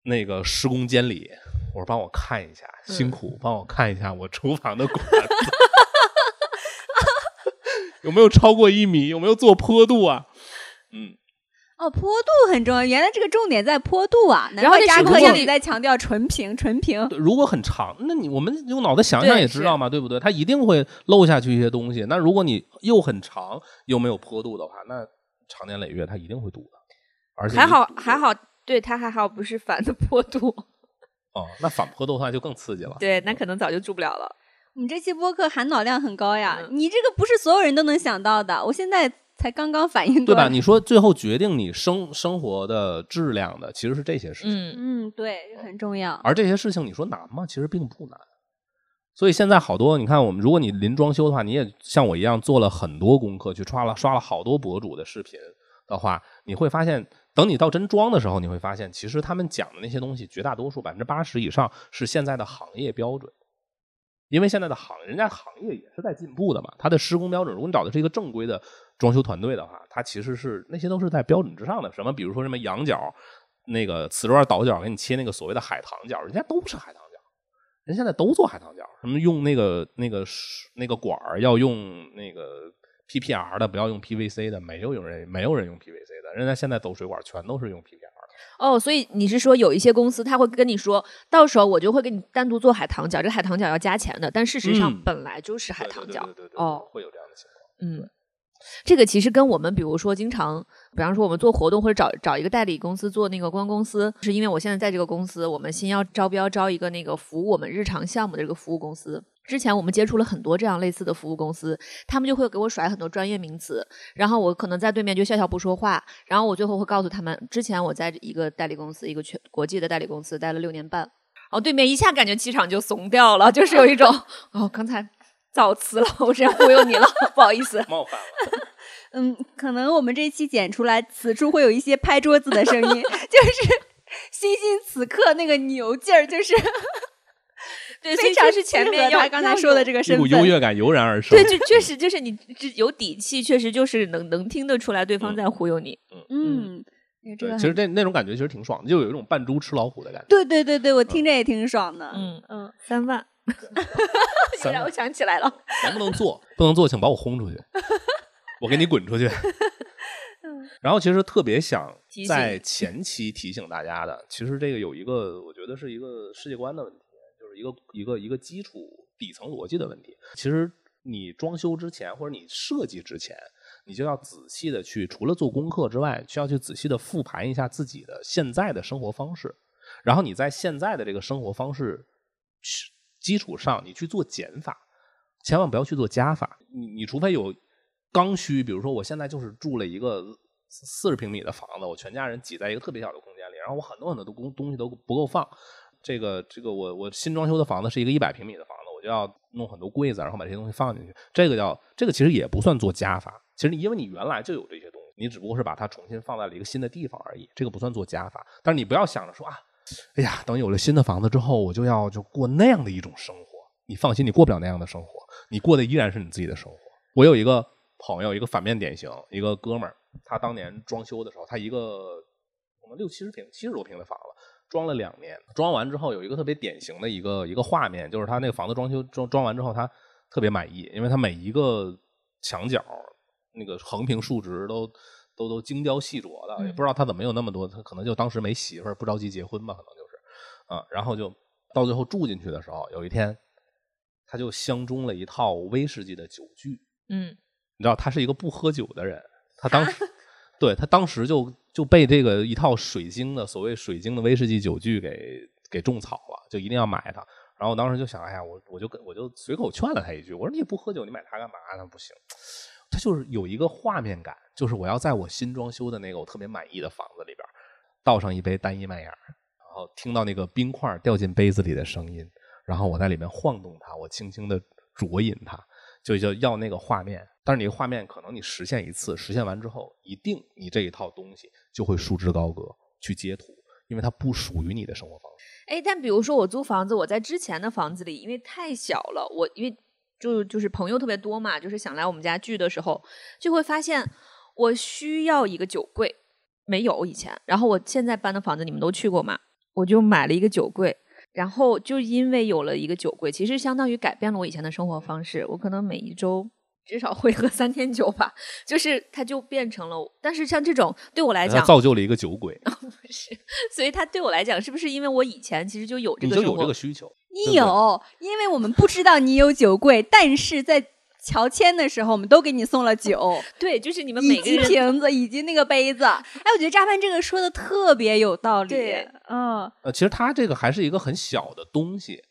那个施工监理，我说帮我看一下，辛苦帮我看一下我厨房的管子。有没有超过一米？有没有做坡度啊？嗯，哦，坡度很重要，原来这个重点在坡度啊！难然后怪加课一直在强调纯平，纯平。对如果很长，那你我们用脑子想想也知道嘛，对不对？它一定会漏下去一些东西。那如果你又很长又没有坡度的话，那长年累月它一定会堵的。而且还好还好，对它还好不是反的坡度，哦，那反坡度的话就更刺激了。对，那可能早就住不了了。我们这期播客含脑量很高呀，嗯你这个不是所有人都能想到的。我现在才刚刚反应对吧？你说最后决定你生生活的质量的，其实是这些事情。嗯，嗯，对，很重要。而这些事情你说难吗？其实并不难。所以现在好多，你看我们，如果你临装修的话，你也像我一样做了很多功课，去刷了刷了好多博主的视频的话，你会发现，等你到真装的时候，你会发现，其实他们讲的那些东西，绝大多数百分之八十以上是现在的行业标准。因为现在的行，人家行业也是在进步的嘛，它的施工标准，如果你找的是一个正规的装修团队的话，它其实是那些都是在标准之上的。什么，比如说什么羊角，那个瓷砖倒角给你切那个所谓的海棠角，人家都是海棠角，人现在都做海棠角，什么用那个那个那个管儿要用那个 PPR 的，不要用 PVC 的，没有有人没有人用 PVC 的，人家现在走水管全都是用 PPR 的。哦，所以你是说有一些公司他会跟你说，到时候我就会给你单独做海棠角，这海棠角要加钱的，但事实上嗯本来就是海棠角。对对对对对哦，会有这样的情况。嗯，这个其实跟我们比如说经常比方说我们做活动或者找找一个代理公司做那个公关公司，是因为我现在在这个公司，我们先要招标招一个那个服务我们日常项目的这个服务公司。之前我们接触了很多这样类似的服务公司，他们就会给我甩很多专业名词，然后我可能在对面就笑笑不说话，然后我最后会告诉他们，之前我在一个代理公司，一个全国际的代理公司待了六年半，然后对面一下感觉气场就怂掉了，就是有一种哦，刚才造词了，我这样忽悠你了，不好意思。冒犯了。嗯，可能我们这一期剪出来，此处会有一些拍桌子的声音，就是欣欣此刻那个牛劲儿，就是 对，非常是前面要他刚才说的这个一身份。股优越感油然而生。对，就确实就是你这有底气，确实就是能能听得出来对方在忽悠你。嗯，对，其实那那种感觉其实挺爽的，就有一种扮猪吃老虎的感觉。对对对对，我听着也挺爽的。嗯嗯，三万，三让我想起来了。能不能做？不能做，请把我轰出去，我给你滚出去。然后其实特别想在前期提醒大家的，其实这个有一个，我觉得是一个世界观的问题，就是一个一个一个基础底层逻辑的问题。其实你装修之前或者你设计之前，你就要仔细的去，除了做功课之外，需要去仔细的复盘一下自己的现在的生活方式，然后你在现在的这个生活方式基础上，你去做减法，千万不要去做加法。你你除非有刚需，比如说我现在就是住了一个四十平米的房子，我全家人挤在一个特别小的空间里，然后我很多很多的工东西都不够放。这个这个我我新装修的房子是一个一百平米的房子，我就要弄很多柜子，然后把这些东西放进去。这个叫这个其实也不算做加法，其实因为你原来就有这些东西，你只不过是把它重新放在了一个新的地方而已，这个不算做加法。但是你不要想着说啊，哎呀，等有了新的房子之后，我就要就过那样的一种生活。你放心，你过不了那样的生活，你过的依然是你自己的生活。我有一个朋友，一个反面典型，一个哥们儿，他当年装修的时候，他一个我们六七十平、七十多平的房子，装了两年，装完之后有一个特别典型的一个一个画面，就是他那个房子装修装装完之后，他特别满意，因为他每一个墙角那个横平竖直都都都精雕细琢的，也不知道他怎么有那么多，他可能就当时没媳妇儿，不着急结婚吧，可能就是。啊，然后就到最后住进去的时候，有一天他就相中了一套威士忌的酒具，嗯，你知道他是一个不喝酒的人，他当时 对他当时就就被这个一套水晶的所谓水晶的威士忌酒具给给种草了，就一定要买它。然后我当时就想，哎呀，我我就跟我就随口劝了他一句，我说你也不喝酒，你买它干嘛呢？不行，它就是有一个画面感，就是我要在我新装修的那个我特别满意的房子里边，倒上一杯单一麦芽，然后听到那个冰块掉进杯子里的声音，然后我在里面晃动它，我轻轻的酌饮它，就就要那个画面。但是你画面可能你实现一次，实现完之后，一定你这一套东西就会束之高阁，去截图，因为它不属于你的生活方式。哎，但比如说我租房子，我在之前的房子里，因为太小了，我因为就就是朋友特别多嘛，就是想来我们家聚的时候，就会发现我需要一个酒柜，没有以前。然后我现在搬的房子，你们都去过嘛？我就买了一个酒柜，然后就因为有了一个酒柜，其实相当于改变了我以前的生活方式。我可能每一周至少会喝三天酒吧，就是它就变成了。但是像这种对我来讲，造就了一个酒鬼，不是，所以它对我来讲，是不是因为我以前其实就有这个生活这个需求。你对对有，因为我们不知道你有酒柜，但是在乔迁的时候，我们都给你送了酒，对，就是你们以及每个人瓶子，以及那个杯子。哎，我觉得扎潘这个说的特别有道理。对，嗯，呃，其实它这个还是一个很小的东西，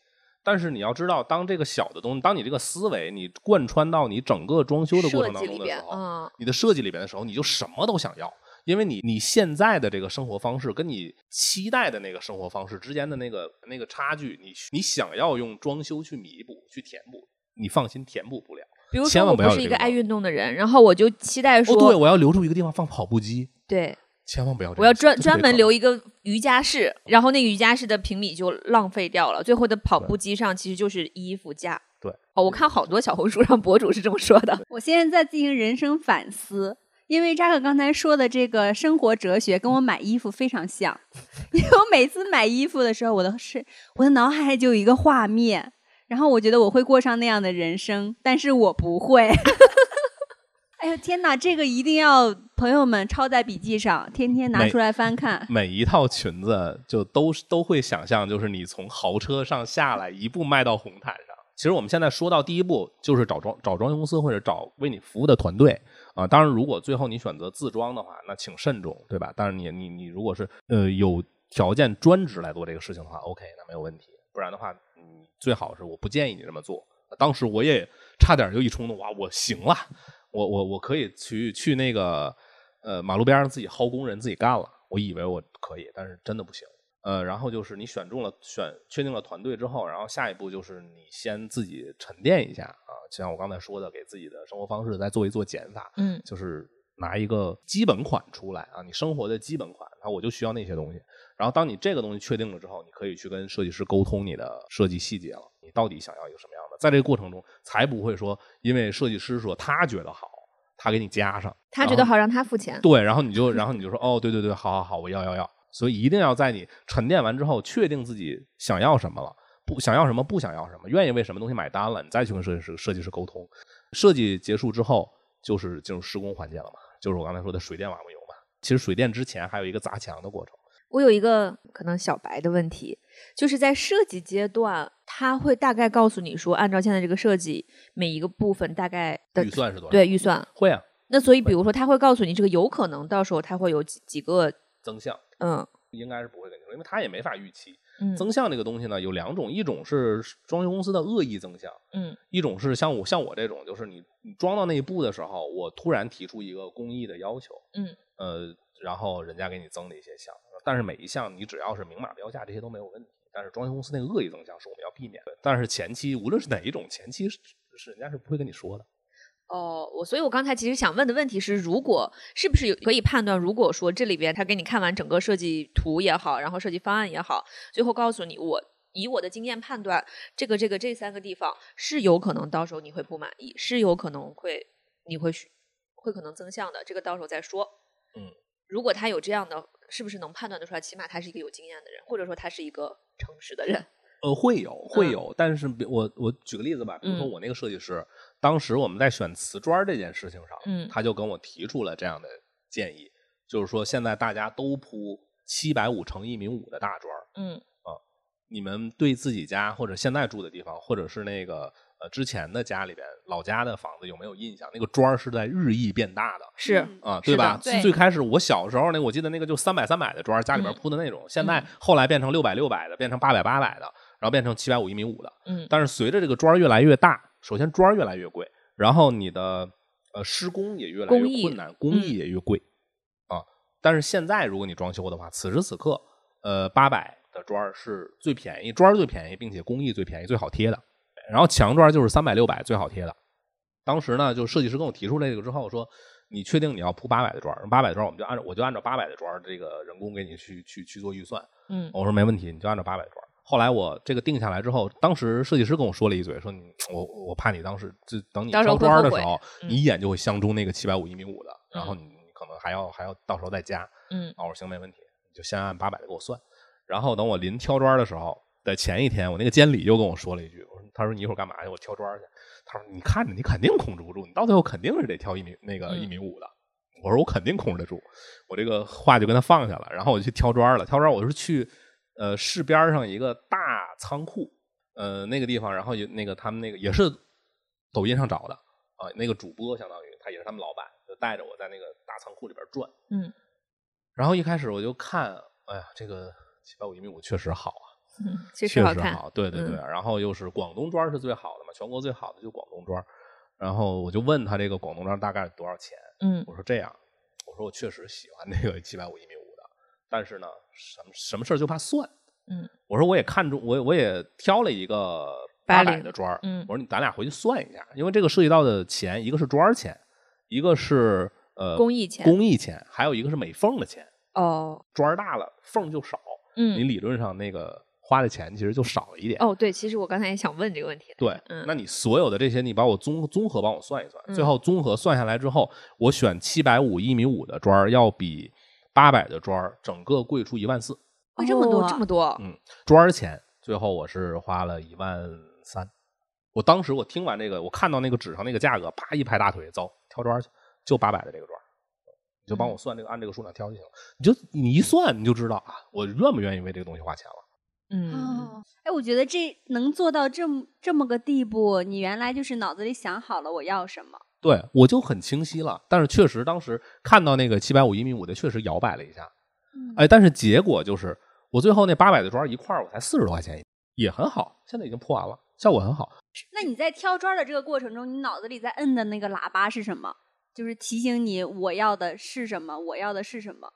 但是你要知道，当这个小的东西，当你这个思维你贯穿到你整个装修的过程当里的时，候，嗯，你的设计里边的时候，你就什么都想要，因为你你现在的这个生活方式跟你期待的那个生活方式之间的那个那个差距，你你想要用装修去弥补、去填补，你放心填补不了。比如千万不说我不是一个爱运动的人，然后我就期待说，哦，对，我要留住一个地方放跑步机，对千万不要这样想。我要专专门留一个瑜伽室，然后那个瑜伽室的平米就浪费掉了，最后的跑步机上其实就是衣服架。对，哦，我看好多小红书上博主是这么说的。我现在在进行人生反思，因为扎克刚才说的这个生活哲学跟我买衣服非常像，因为我每次买衣服的时候，我的是我的脑海就有一个画面，然后我觉得我会过上那样的人生，但是我不会。哎呦天哪，这个一定要朋友们抄在笔记上，天天拿出来翻看。每一套裙子就都都会想象，就是你从豪车上下来，一步迈到红毯上，其实我们现在说到第一步，就是找装找装修公司或者找为你服务的团队啊。当然，如果最后你选择自装的话，那请慎重，对吧？但是你你你如果是呃有条件专职来做这个事情的话，OK，那没有问题。不然的话，你最好是我不建议你这么做。当时我也差点就一冲动，哇，我行了，我我我可以去去那个呃马路边上自己薅工人自己干了。我以为我可以，但是真的不行。呃，然后就是你选中了选确定了团队之后，然后下一步就是你先自己沉淀一下啊，就像我刚才说的，给自己的生活方式再做一做减法，嗯，就是拿一个基本款出来啊，你生活的基本款，然后我就需要那些东西。然后当你这个东西确定了之后，你可以去跟设计师沟通你的设计细节了，你到底想要一个什么样的，在这个过程中才不会说因为设计师说他觉得好，他给你加上，他觉得好让他付钱。对，然后你就然后你就说哦，对对对，好好好，我要要要。所以一定要在你沉淀完之后，确定自己想要什么了，不想要什么，不想要什么，愿意为什么东西买单了，你再去跟设计师设计师沟通。设计结束之后，就是进入施工环节了嘛，就是我刚才说的水电瓦木油嘛。其实水电之前还有一个砸墙的过程。我有一个可能小白的问题，就是在设计阶段，他会大概告诉你说，按照现在这个设计，每一个部分大概的预算是多少？对预算。会啊，那所以比如说，他会告诉你这个有可能到时候他会有几几个增项嗯应该是不会跟你说，因为他也没法预期。嗯增项这个东西呢，有两种，一种是装修公司的恶意增项，嗯一种是像我像我这种，就是你你装到那一步的时候，我突然提出一个工艺的要求，嗯，呃，然后人家给你增了一些项，但是每一项你只要是明码标价，这些都没有问题。但是装修公司那个恶意增项是我们要避免的。但是前期无论是哪一种，前期是是人家是不会跟你说的。哦，我所以，我刚才其实想问的问题是，如果是不是有可以判断，如果说这里边他给你看完整个设计图也好，然后设计方案也好，最后告诉你我以我的经验判断，这个这个这三个地方是有可能到时候你会不满意，是有可能会你会需会可能增项的，这个到时候再说。嗯，如果他有这样的，是不是能判断得出来？起码他是一个有经验的人，或者说他是一个诚实的人。呃，会有会嗯有，但是比我我举个例子吧，比如说嗯我那个设计师，当时我们在选瓷砖这件事情上，嗯他就跟我提出了这样的建议，就是说现在大家都铺七百五乘一米五的大砖儿嗯你们对自己家或者现在住的地方，或者是那个呃之前的家里边老家的房子有没有印象？那个砖儿是在日益变大的。是嗯啊，对吧？对最开始我小时候那，我记得那个就三百三百的砖，家里边嗯铺的那种。现在嗯后来变成六百六百的，变成八百八百的，然后变成七百五一米五的。嗯但是随着这个砖儿越来越大，首先砖儿越来越贵，然后你的呃施工也越来越困难，工艺也越贵、啊。但是现在如果你装修的话，此时此刻，呃，八百的砖儿是最便宜，砖儿最便宜，并且工艺最便宜、最好贴的。然后墙砖就是三百六百最好贴的。当时呢，就设计师跟我提出这个之后说，你确定你要铺八百的砖儿？八百的砖儿我们就按照我就按照八百的砖儿这个人工给你去去去做预算。嗯我说没问题，你就按照八百砖儿。后来我这个定下来之后，当时设计师跟我说了一嘴，说你我我怕你当时就等你挑砖的时候，嗯你一眼就会相中那个七百五一米五的，然后嗯你你可能还要还要到时候再加。嗯啊，我说行没问题，你就先按八百的给我算。然后等我临挑砖的时候的前一天，我那个监理又跟我说了一句，我说他说你一会儿干嘛去？我挑砖去。他说你看着你肯定控制不住，你到最后肯定是得挑一米那个嗯一米五的。我说我肯定控制得住，我这个话就跟他放下了。然后我就去挑砖了，挑砖我是去呃市边儿上一个大仓库，呃那个地方，然后有那个他们那个也是抖音上找的啊，那个主播相当于他也是他们老板，就带着我在那个大仓库里边转。嗯然后一开始我就看，哎呀，这个七百五一米五确实好啊，嗯，确实好看。实好，对对对。然后又是广东砖是最好的嘛，全国最好的就广东砖。然后我就问他这个广东砖大概多少钱？嗯我说这样，我说我确实喜欢那个七百五一米五的，但是呢，什么什么事儿就怕算。嗯我说我也看中，我我也挑了一个八百的砖儿。嗯我说你咱俩回去算一下，因为这个涉及到的钱，一个是砖儿钱，一个是呃工艺钱工艺钱，还有一个是美缝的钱。哦砖儿大了，缝就少，嗯你嗯理论上那个花的钱其实就少了一点。哦对，其实我刚才也想问这个问题对。，嗯那你所有的这些，你把我综综合帮我算一算，嗯最后综合算下来之后，我选七百五一米五的砖儿要比八百的砖儿整个贵出一万四，贵这么多哦这么多。嗯砖儿钱最后我是花了一万三。我当时我听完这个，我看到那个纸上那个价格，啪一拍大腿，走挑砖儿去，就八百的这个砖儿，你就帮嗯我算这个，按这个数量挑就行了。你就你一算，你就知道啊，我愿不愿意为这个东西花钱了。嗯，哦，哎，我觉得这能做到这么这么个地步，你原来就是脑子里想好了我要什么。对我就很清晰了。但是确实当时看到那个七百五一米五的，确实摇摆了一下。嗯哎，但是结果就是我最后那八百的砖一块儿我才四十多块钱一，也很好，现在已经铺完了，效果很好。那你在挑砖的这个过程中，你脑子里在摁的那个喇叭是什么？就是提醒你我要的是什么，我要的是什么。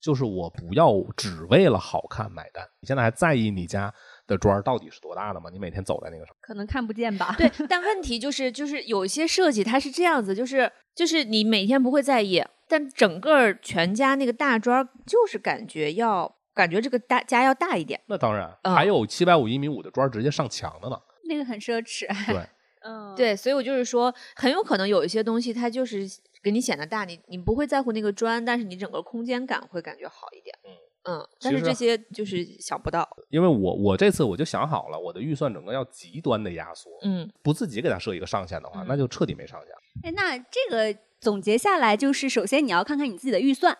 就是我不要只为了好看买单。你现在还在意你家的砖到底是多大的吗？你每天走在那个上，可能看不见吧？对，但问题就是，就是有一些设计它是这样子，就是就是你每天不会在意，但整个全家那个大砖就是感觉要感觉这个大家要大一点。那当然嗯还有七百五一米五的砖直接上墙的呢。那个很奢侈。对，嗯，对，所以我就是说，很有可能有一些东西它就是给你显得大，你你不会在乎那个砖，但是你整个空间感会感觉好一点。嗯嗯，但是这些就是想不到。因为我我这次我就想好了，我的预算整个要极端的压缩，嗯不自己给它设一个上限的话，嗯那就彻底没上限。哎，那这个总结下来就是，首先你要看看你自己的预算，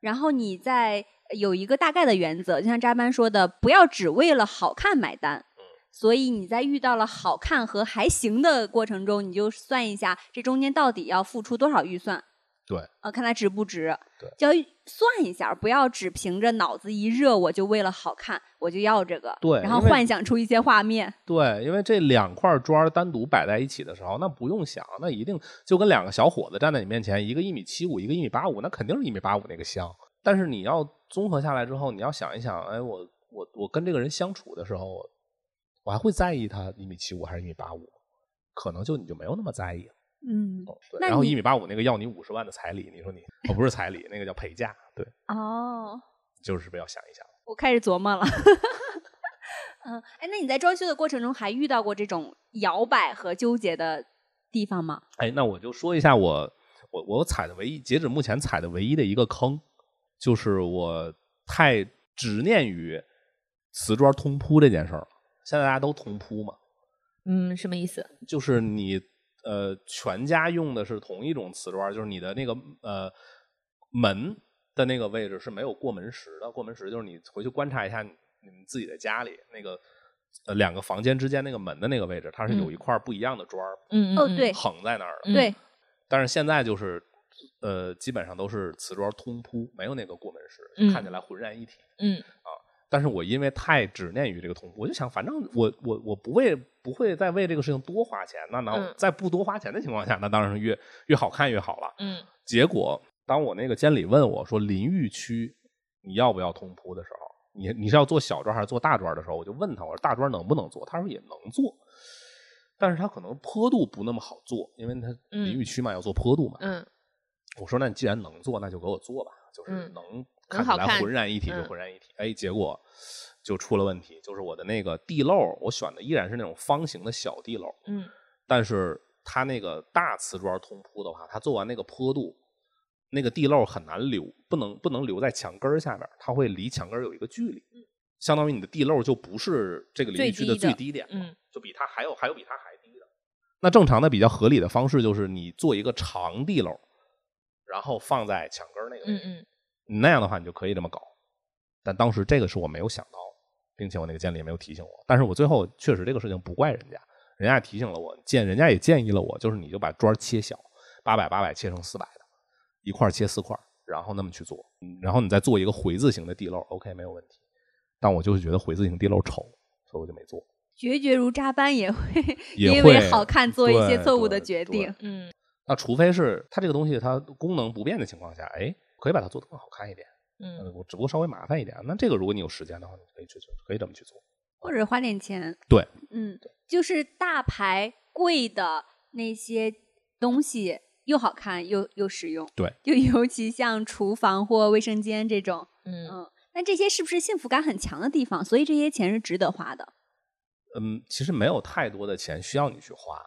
然后你再有一个大概的原则，就像扎班说的，不要只为了好看买单。所以你在遇到了好看和还行的过程中，你就算一下这中间到底要付出多少预算。对，呃，看它值不值，对就要算一下，不要只凭着脑子一热，我就为了好看，我就要这个，对然后幻想出一些画面。对，因为这两块砖单独摆在一起的时候，那不用想，那一定就跟两个小伙子站在你面前，一个一米七五，一个一米八五，那肯定是一米八五那个香。但是你要综合下来之后，你要想一想，哎，我我我跟这个人相处的时候，我还会在意他一米七五还是一米八五？可能就你就没有那么在意了。嗯，对，然后一米八五那个要你五十万的彩礼，你说你 哦不是彩礼，那个叫陪嫁，对，哦，就是不是要想一想。我开始琢磨了。嗯，哎，那你在装修的过程中还遇到过这种摇摆和纠结的地方吗？哎，那我就说一下我我我踩的唯一，截止目前踩的唯一的一个坑，就是我太执念于瓷砖通铺这件事儿了。现在大家都通铺嘛，嗯，什么意思？就是你呃全家用的是同一种瓷砖，就是你的那个呃门的那个位置是没有过门石的。过门石就是你回去观察一下你你们自己的家里那个呃两个房间之间那个门的那个位置，它是有嗯一块不一样的砖儿嗯哦对横在那儿的。嗯对，但是现在就是，呃，基本上都是瓷砖通铺，没有那个过门石，嗯看起来浑然一体。嗯但是我因为太执念于这个通铺，我就想，反正我我我不为不会再为这个事情多花钱，那那嗯在不多花钱的情况下，那当然是越越好看越好了。嗯结果当我那个监理问我说淋浴区你要不要通铺的时候，你你是要做小砖还是做大砖的时候，我就问他，我说大砖能不能做？他说也能做，但是他可能坡度不那么好做，因为他嗯淋浴区嘛要做坡度嘛。嗯我说那你既然能做，那就给我做吧，就是嗯能看起来浑然一体就嗯浑然一体。哎，结果就出了问题，就是我的那个地漏，我选的依然是那种方形的小地漏，嗯但是它那个大瓷砖通铺的话，它做完那个坡度，那个地漏很难留，不能不能留在墙根儿下边，它会离墙根儿有一个距离，相当于你的地漏就不是这个淋浴区的嗯最低点了，嗯就比它还有还有比它还低的。那正常的比较合理的方式就是你做一个长地漏，然后放在墙根儿那个位置，嗯嗯你那样的话你就可以这么搞。但当时这个是我没有想到，并且我那个监理也没有提醒我。但是我最后确实这个事情不怪人家，人家也提醒了我，建人家也建议了我，就是你就把砖切小，八百八百切成四百的，一块儿切四块，然后那么去做，嗯然后你再做一个回字形的地漏，OK 没有问题。但我就是觉得回字形地漏丑，所以我就没做。决绝如扎般也会 因为好看做一些错误的决定。嗯那除非是它这个东西它功能不变的情况下，哎，可以把它做得更好看一点。嗯呃我只不过稍微麻烦一点。那这个如果你有时间的话，你可以去做，可以这么去做。或者花点钱。对，嗯，就是大牌贵的那些东西又好看又又实用。对，就尤其像厨房或卫生间这种，嗯嗯，那这些是不是幸福感很强的地方？所以这些钱是值得花的。嗯，其实没有太多的钱需要你去花。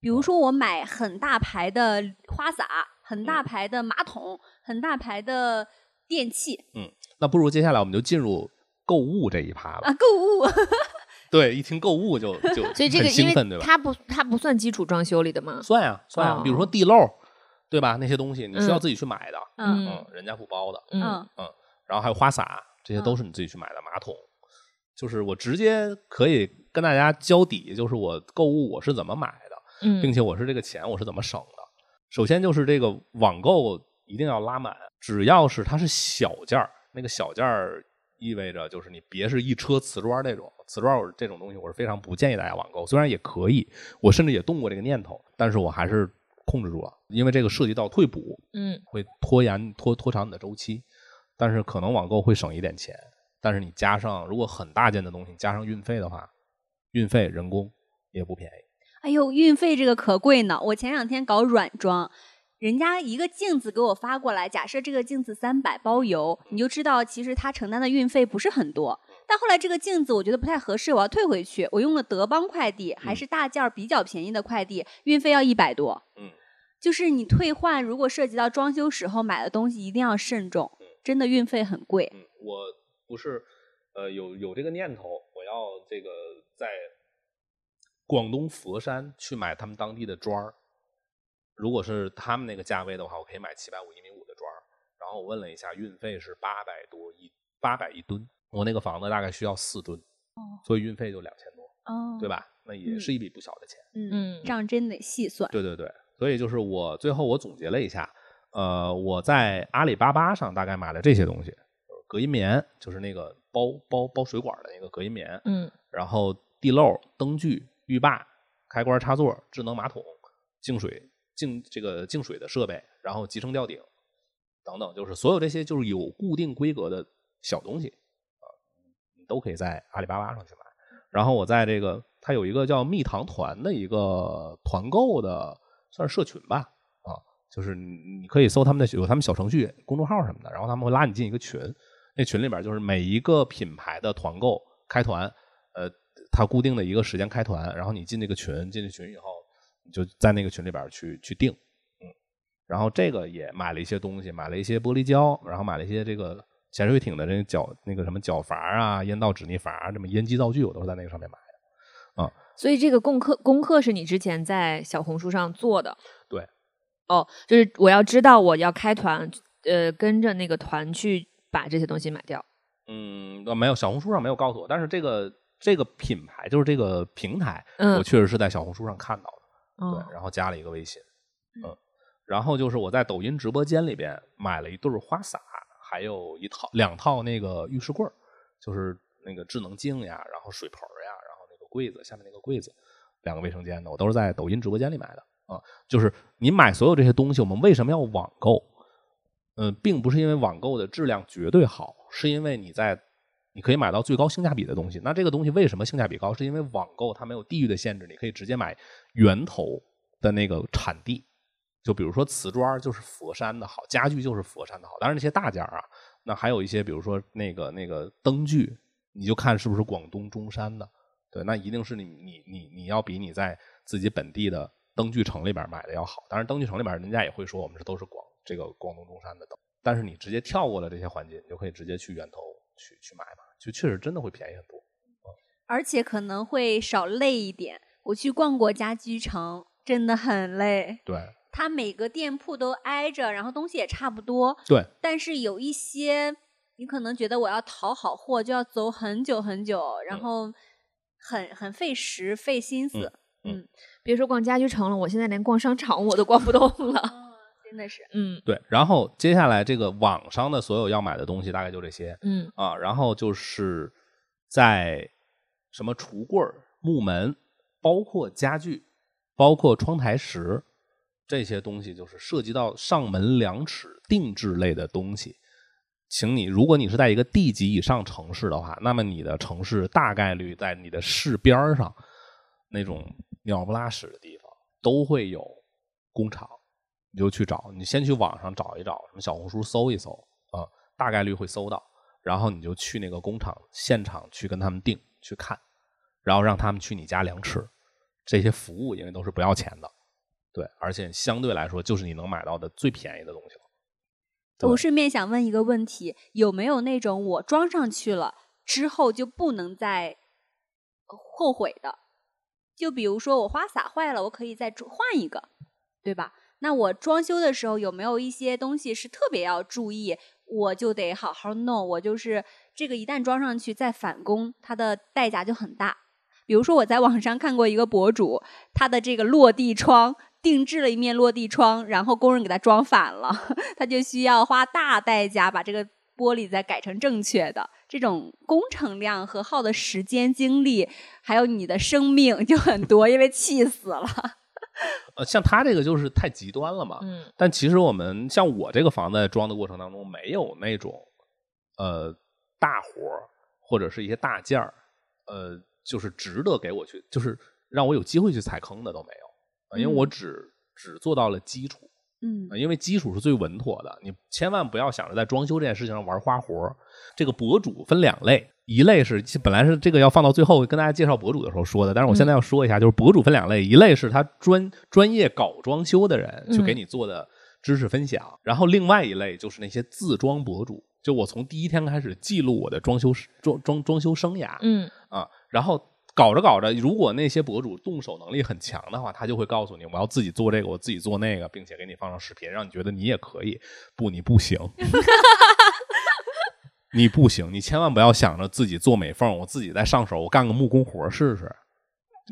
比如说，我买很大牌的花洒、很大嗯牌的马桶、很大牌的电器嗯那不如接下来我们就进入购物这一趴了。啊，购物。对，一听购物就 就所以这个因为很兴奋，对吧？它不它不算基础装修里的吗？算呀算呀，比如说哦地漏，对吧？那些东西你需要嗯自己去买的，嗯嗯，人家不包的。嗯嗯然后还有花洒，这些都嗯是你自己去买的。马桶就是我直接可以跟大家交底，就是我购物我是怎么买的，嗯并且我是这个钱我是怎么省的。首先就是这个网购一定要拉满，只要是它是小件儿，那个小件儿意味着就是你别是一车瓷砖那种，瓷砖这种东西我是非常不建议大家网购。虽然也可以，我甚至也动过这个念头，但是我还是控制住了，因为这个涉及到退补，嗯会拖延拖拖长你的周期，但是可能网购会省一点钱，但是你加上如果很大件的东西加上运费的话，运费人工也不便宜。哎呦，运费这个可贵呢！我前两天搞软装，人家一个镜子给我发过来，假设这个镜子三百包邮，你就知道其实他承担的运费不是很多。但后来这个镜子我觉得不太合适，我要退回去。我用了德邦快递，还是大件儿比较便宜的快递，运费要一百多。嗯，就是你退换，如果涉及到装修时候买的东西，一定要慎重，真的运费很贵。嗯，我不是呃有有这个念头，我要这个在广东佛山去买他们当地的砖儿。如果是他们那个价位的话，我可以买七百五一米五的砖儿。然后我问了一下，运费是八百多一八百一吨，我那个房子大概需要四吨，所以运费就两千多，哦对？吧？那也是一笔不小的钱。嗯，嗯账真得细算。对对对，所以就是我最后我总结了一下，呃，我在阿里巴巴上大概买了这些东西：隔音棉，就是那个包包包水管的那个隔音棉，嗯然后地漏、灯具、浴霸、开关插座、智能马桶、净水净这个净水的设备，然后集成吊顶等等，就是所有这些就是有固定规格的小东西啊，你都可以在阿里巴巴上去买。然后我在这个它有一个叫蜜糖团的一个团购的算是社群吧啊，就是你你可以搜他们的有他们小程序、公众号什么的，然后他们会拉你进一个群，那群里边就是每一个品牌的团购开团，呃，它固定的一个时间开团，然后你进那个群，进这群以后，你就在那个群里边去去定，嗯，然后这个也买了一些东西，买了一些玻璃胶，然后买了一些这个潜水艇的这个脚那个什么脚阀啊、烟道止逆阀啊、这么烟机道具，我都是在那个上面买的啊。所以这个功课功课是你之前在小红书上做的。对。哦，就是我要知道我要开团，呃，跟着那个团去把这些东西买掉。嗯，呃没有，小红书上没有告诉我，但是这个这个品牌就是这个平台，嗯我确实是在小红书上看到的。哦对，然后加了一个微信，嗯，然后就是我在抖音直播间里边买了一对花洒，还有一套两套那个浴室柜儿，就是那个智能镜呀，然后水盆儿呀，然后那个柜子下面那个柜子，两个卫生间的，我都是在抖音直播间里买的啊。就是你买所有这些东西，我们为什么要网购？嗯，并不是因为网购的质量绝对好，是因为你在你可以买到最高性价比的东西。那这个东西为什么性价比高？是因为网购它没有地域的限制，你可以直接买源头的那个产地。就比如说瓷砖就是佛山的好，家具就是佛山的好。当然那些大件儿啊，那还有一些比如说那个那个灯具，你就看是不是广东中山的。对，那一定是你你你你要比你在自己本地的灯具城里边买的要好。当然灯具城里边人家也会说我们这都是广这个广东中山的灯，但是你直接跳过了这些环节，你就可以直接去源头去去买吧，就确实真的会便宜很多。而且可能会少累一点。我去逛过家居城，真的很累。对它每个店铺都挨着，然后东西也差不多，对，但是有一些你可能觉得我要淘好货，就要走很久很久，然嗯后很很费时费心思。嗯别说逛家居城了，我现在连逛商场我都逛不动了。哦，真的是。嗯对，然后接下来这个网上的所有要买的东西大概就这些嗯啊，然后就是在什么橱柜儿、木门，包括家具，包括窗台石这些东西，就是涉及到上门量尺定制类的东西。请你，如果你是在一个地级以上城市的话，那么你的城市大概率在你的市边上那种鸟不拉屎的地方都会有工厂，你就去找，你先去网上找一找，什么小红书搜一搜啊、大概率会搜到，然后你就去那个工厂现场去跟他们定去看，然后让他们去你家量尺，这些服务因为都是不要钱的，对，而且相对来说就是你能买到的最便宜的东西了。我顺便想问一个问题：有没有那种我装上去了之后就不能再后悔的？就比如说我花洒坏了，我可以再换一个，对吧？那我装修的时候有没有一些东西是特别要注意，我就得好好弄？我就是这个一旦装上去再返工，它的代价就很大。比如说我在网上看过一个博主，他的这个落地窗定制了一面落地窗，然后工人给他装反了，他就需要花大代价把这个玻璃再改成正确的。这种工程量和耗的时间、精力，还有你的生命就很多，因为气死了。呃，像他这个就是太极端了嘛。嗯但其实我们像我这个房子在装的过程当中，没有那种呃大活儿或者是一些大件儿，呃，就是值得给我去，就是让我有机会去踩坑的都没有，呃因为我嗯只只做到了基础。嗯。呃因为基础是最稳妥的，你千万不要想着在装修这件事情上玩花活儿。这个博主分两类，一类是本来是这个要放到最后跟大家介绍博主的时候说的，但是我现在要说一下，就是博主分两类，一类是他专专业搞装修的人去给你做的知识分享，然后另外一类就是那些自装博主，就我从第一天开始记录我的装修装装装修生涯，嗯。啊，然后搞着搞着，如果那些博主动手能力很强的话，他就会告诉你，我要自己做这个，我自己做那个，并且给你放上视频，让你觉得你也可以。不，你不行，你不行，你千万不要想着自己做美缝，我自己再上手，我干个木工活试试，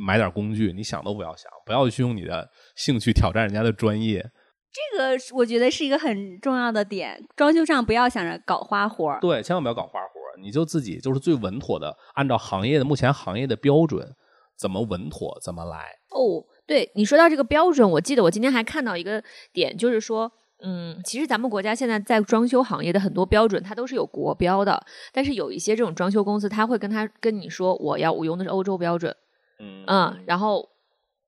买点工具，你想都不要想，不要去用你的兴趣挑战人家的专业。这个我觉得是一个很重要的点，装修上不要想着搞花活儿。对，千万不要搞花活，你就自己就是最稳妥的，按照行业的目前行业的标准，怎么稳妥怎么来。哦，对你说到这个标准，我记得我今天还看到一个点，就是说。嗯，其实咱们国家现在在装修行业的很多标准，它都是有国标的。但是有一些这种装修公司，他会跟他跟你说，我要我用的是欧洲标准，嗯嗯，然后，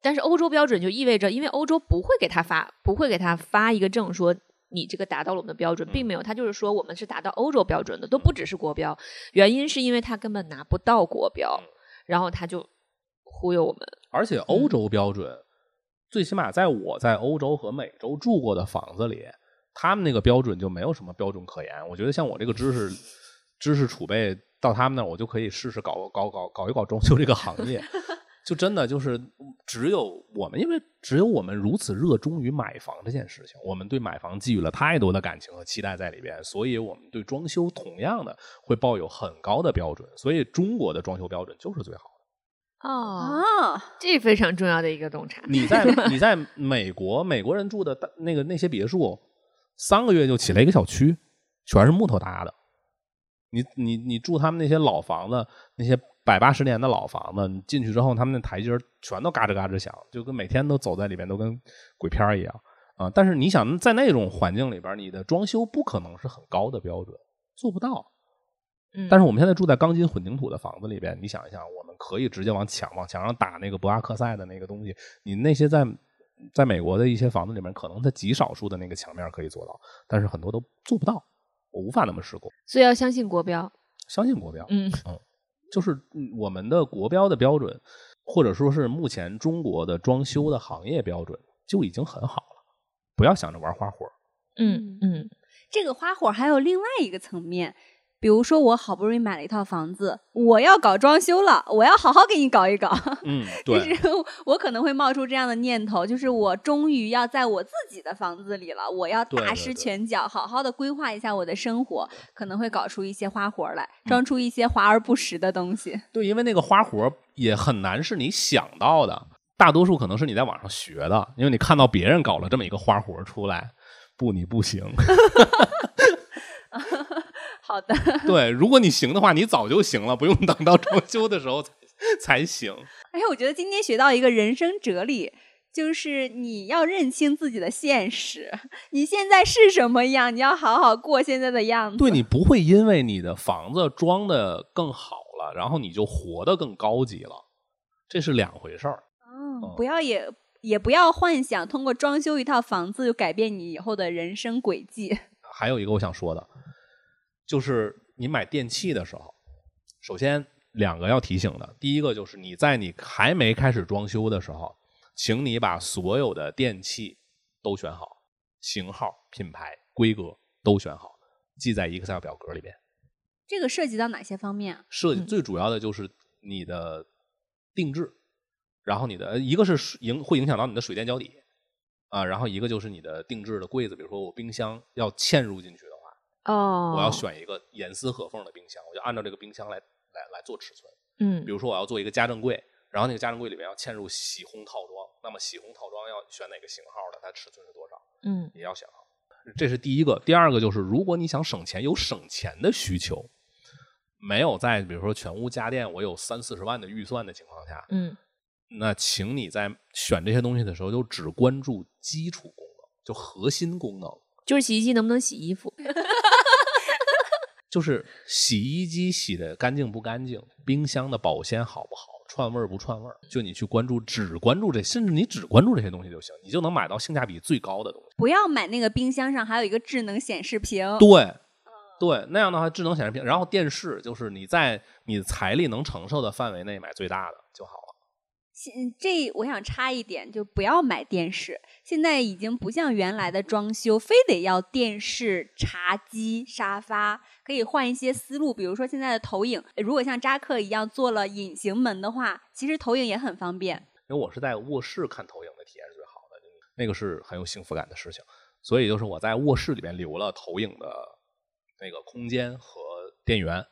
但是欧洲标准就意味着，因为欧洲不会给他发，不会给他发一个证说你这个达到了我们的标准，并没有，他就是说我们是达到欧洲标准的，都不只是国标。原因是因为他根本拿不到国标，然后他就忽悠我们。而且欧洲标准，最起码在我在欧洲和美洲住过的房子里，他们那个标准就没有什么标准可言。我觉得像我这个知识知识储备到他们那儿，我就可以试试搞搞搞搞一搞装修这个行业。就真的就是只有我们，因为只有我们如此热衷于买房这件事情，我们对买房寄予了太多的感情和期待在里边，所以我们对装修同样的会抱有很高的标准。所以中国的装修标准就是最好的。哦，哦，这非常重要的一个洞察。你在你在美国，美国人住的那个那些别墅，三个月就起了一个小区，全是木头搭的。你你你住他们那些老房子，那些百八十年的老房子，你进去之后，他们那台阶儿全都嘎吱嘎吱响，就跟每天都走在里面，都跟鬼片儿一样啊。但是你想在那种环境里边，你的装修不可能是很高的标准，做不到。嗯，但是我们现在住在钢筋混凝土的房子里边，你想一想，我们可以直接往墙往墙上打那个博阿克塞的那个东西。你那些在在美国的一些房子里面，可能它极少数的那个墙面可以做到，但是很多都做不到，我无法那么施工。所以要相信国标。相信国标，嗯嗯就是嗯我们的国标的标准，或者说是目前中国的装修的行业标准就已经很好了。不要想着玩花活儿，嗯嗯这个花火还有另外一个层面，比如说我好不容易买了一套房子，我要搞装修了，我要好好给你搞一搞。嗯，就对，是 我可能会冒出这样的念头，就是我终于要在我自己的房子里了，我要大施拳脚，好好的规划一下我的生活，可能会搞出一些花活来，装出一些华而不实的东西。对，因为那个花活也很难是你想到的，大多数可能是你在网上学的，因为你看到别人搞了这么一个花活出来，不，你不行。好的，对，如果你行的话，你早就行了，不用等到装修的时候才才行。哎，我觉得今天学到一个人生哲理。就是你要认清自己的现实，你现在是什么样，你要好好过现在的样子。对你不会因为你的房子装的更好了，然后你就活得更高级了，这是两回事儿。嗯，不要也也不要幻想通过装修一套房子就改变你以后的人生轨迹。还有一个我想说的，就是你买电器的时候，首先两个要提醒的，第一个就是你在你还没开始装修的时候，请你把所有的电器都选好，型号、品牌、规格都选好，记在 Excel 表格里边。这个涉及到哪些方面啊？设计嗯最主要的就是你的定制，然后你的呃一个是影会影响到你的水电交底啊，然后一个就是你的定制的柜子，比如说我冰箱要嵌入进去哦，我要选一个严丝合缝的冰箱，我就按照这个冰箱来来来做尺寸。嗯比如说我要做一个家政柜，然后那个家政柜里面要嵌入洗烘套装，那么洗烘套装要选哪个型号的，它尺寸是多少，嗯也要选好。这是第一个。第二个就是，如果你想省钱，有省钱的需求，没有在比如说全屋家电我有三四十万的预算的情况下，嗯那请你在选这些东西的时候，就只关注基础功能，就核心功能，就是洗衣机能不能洗衣服？就是洗衣机洗的干净不干净，冰箱的保鲜好不好，串味儿不串味儿，就你去关注，只关注这，甚至你只关注这些东西就行，你就能买到性价比最高的东西。不要买那个冰箱上还有一个智能显示屏。对，对，那样的话，智能显示屏，然后电视就是你在你财力能承受的范围内买最大的就好了。现这我想插一点，就不要买电视。现在已经不像原来的装修，非得要电视、茶几、沙发，可以换一些思路。比如说现在的投影，如果像扎克一样做了隐形门的话，其实投影也很方便。因为我是在卧室看投影的体验是最好的，那个是很有幸福感的事情。所以就是我在卧室里边留了投影的那个空间和电源，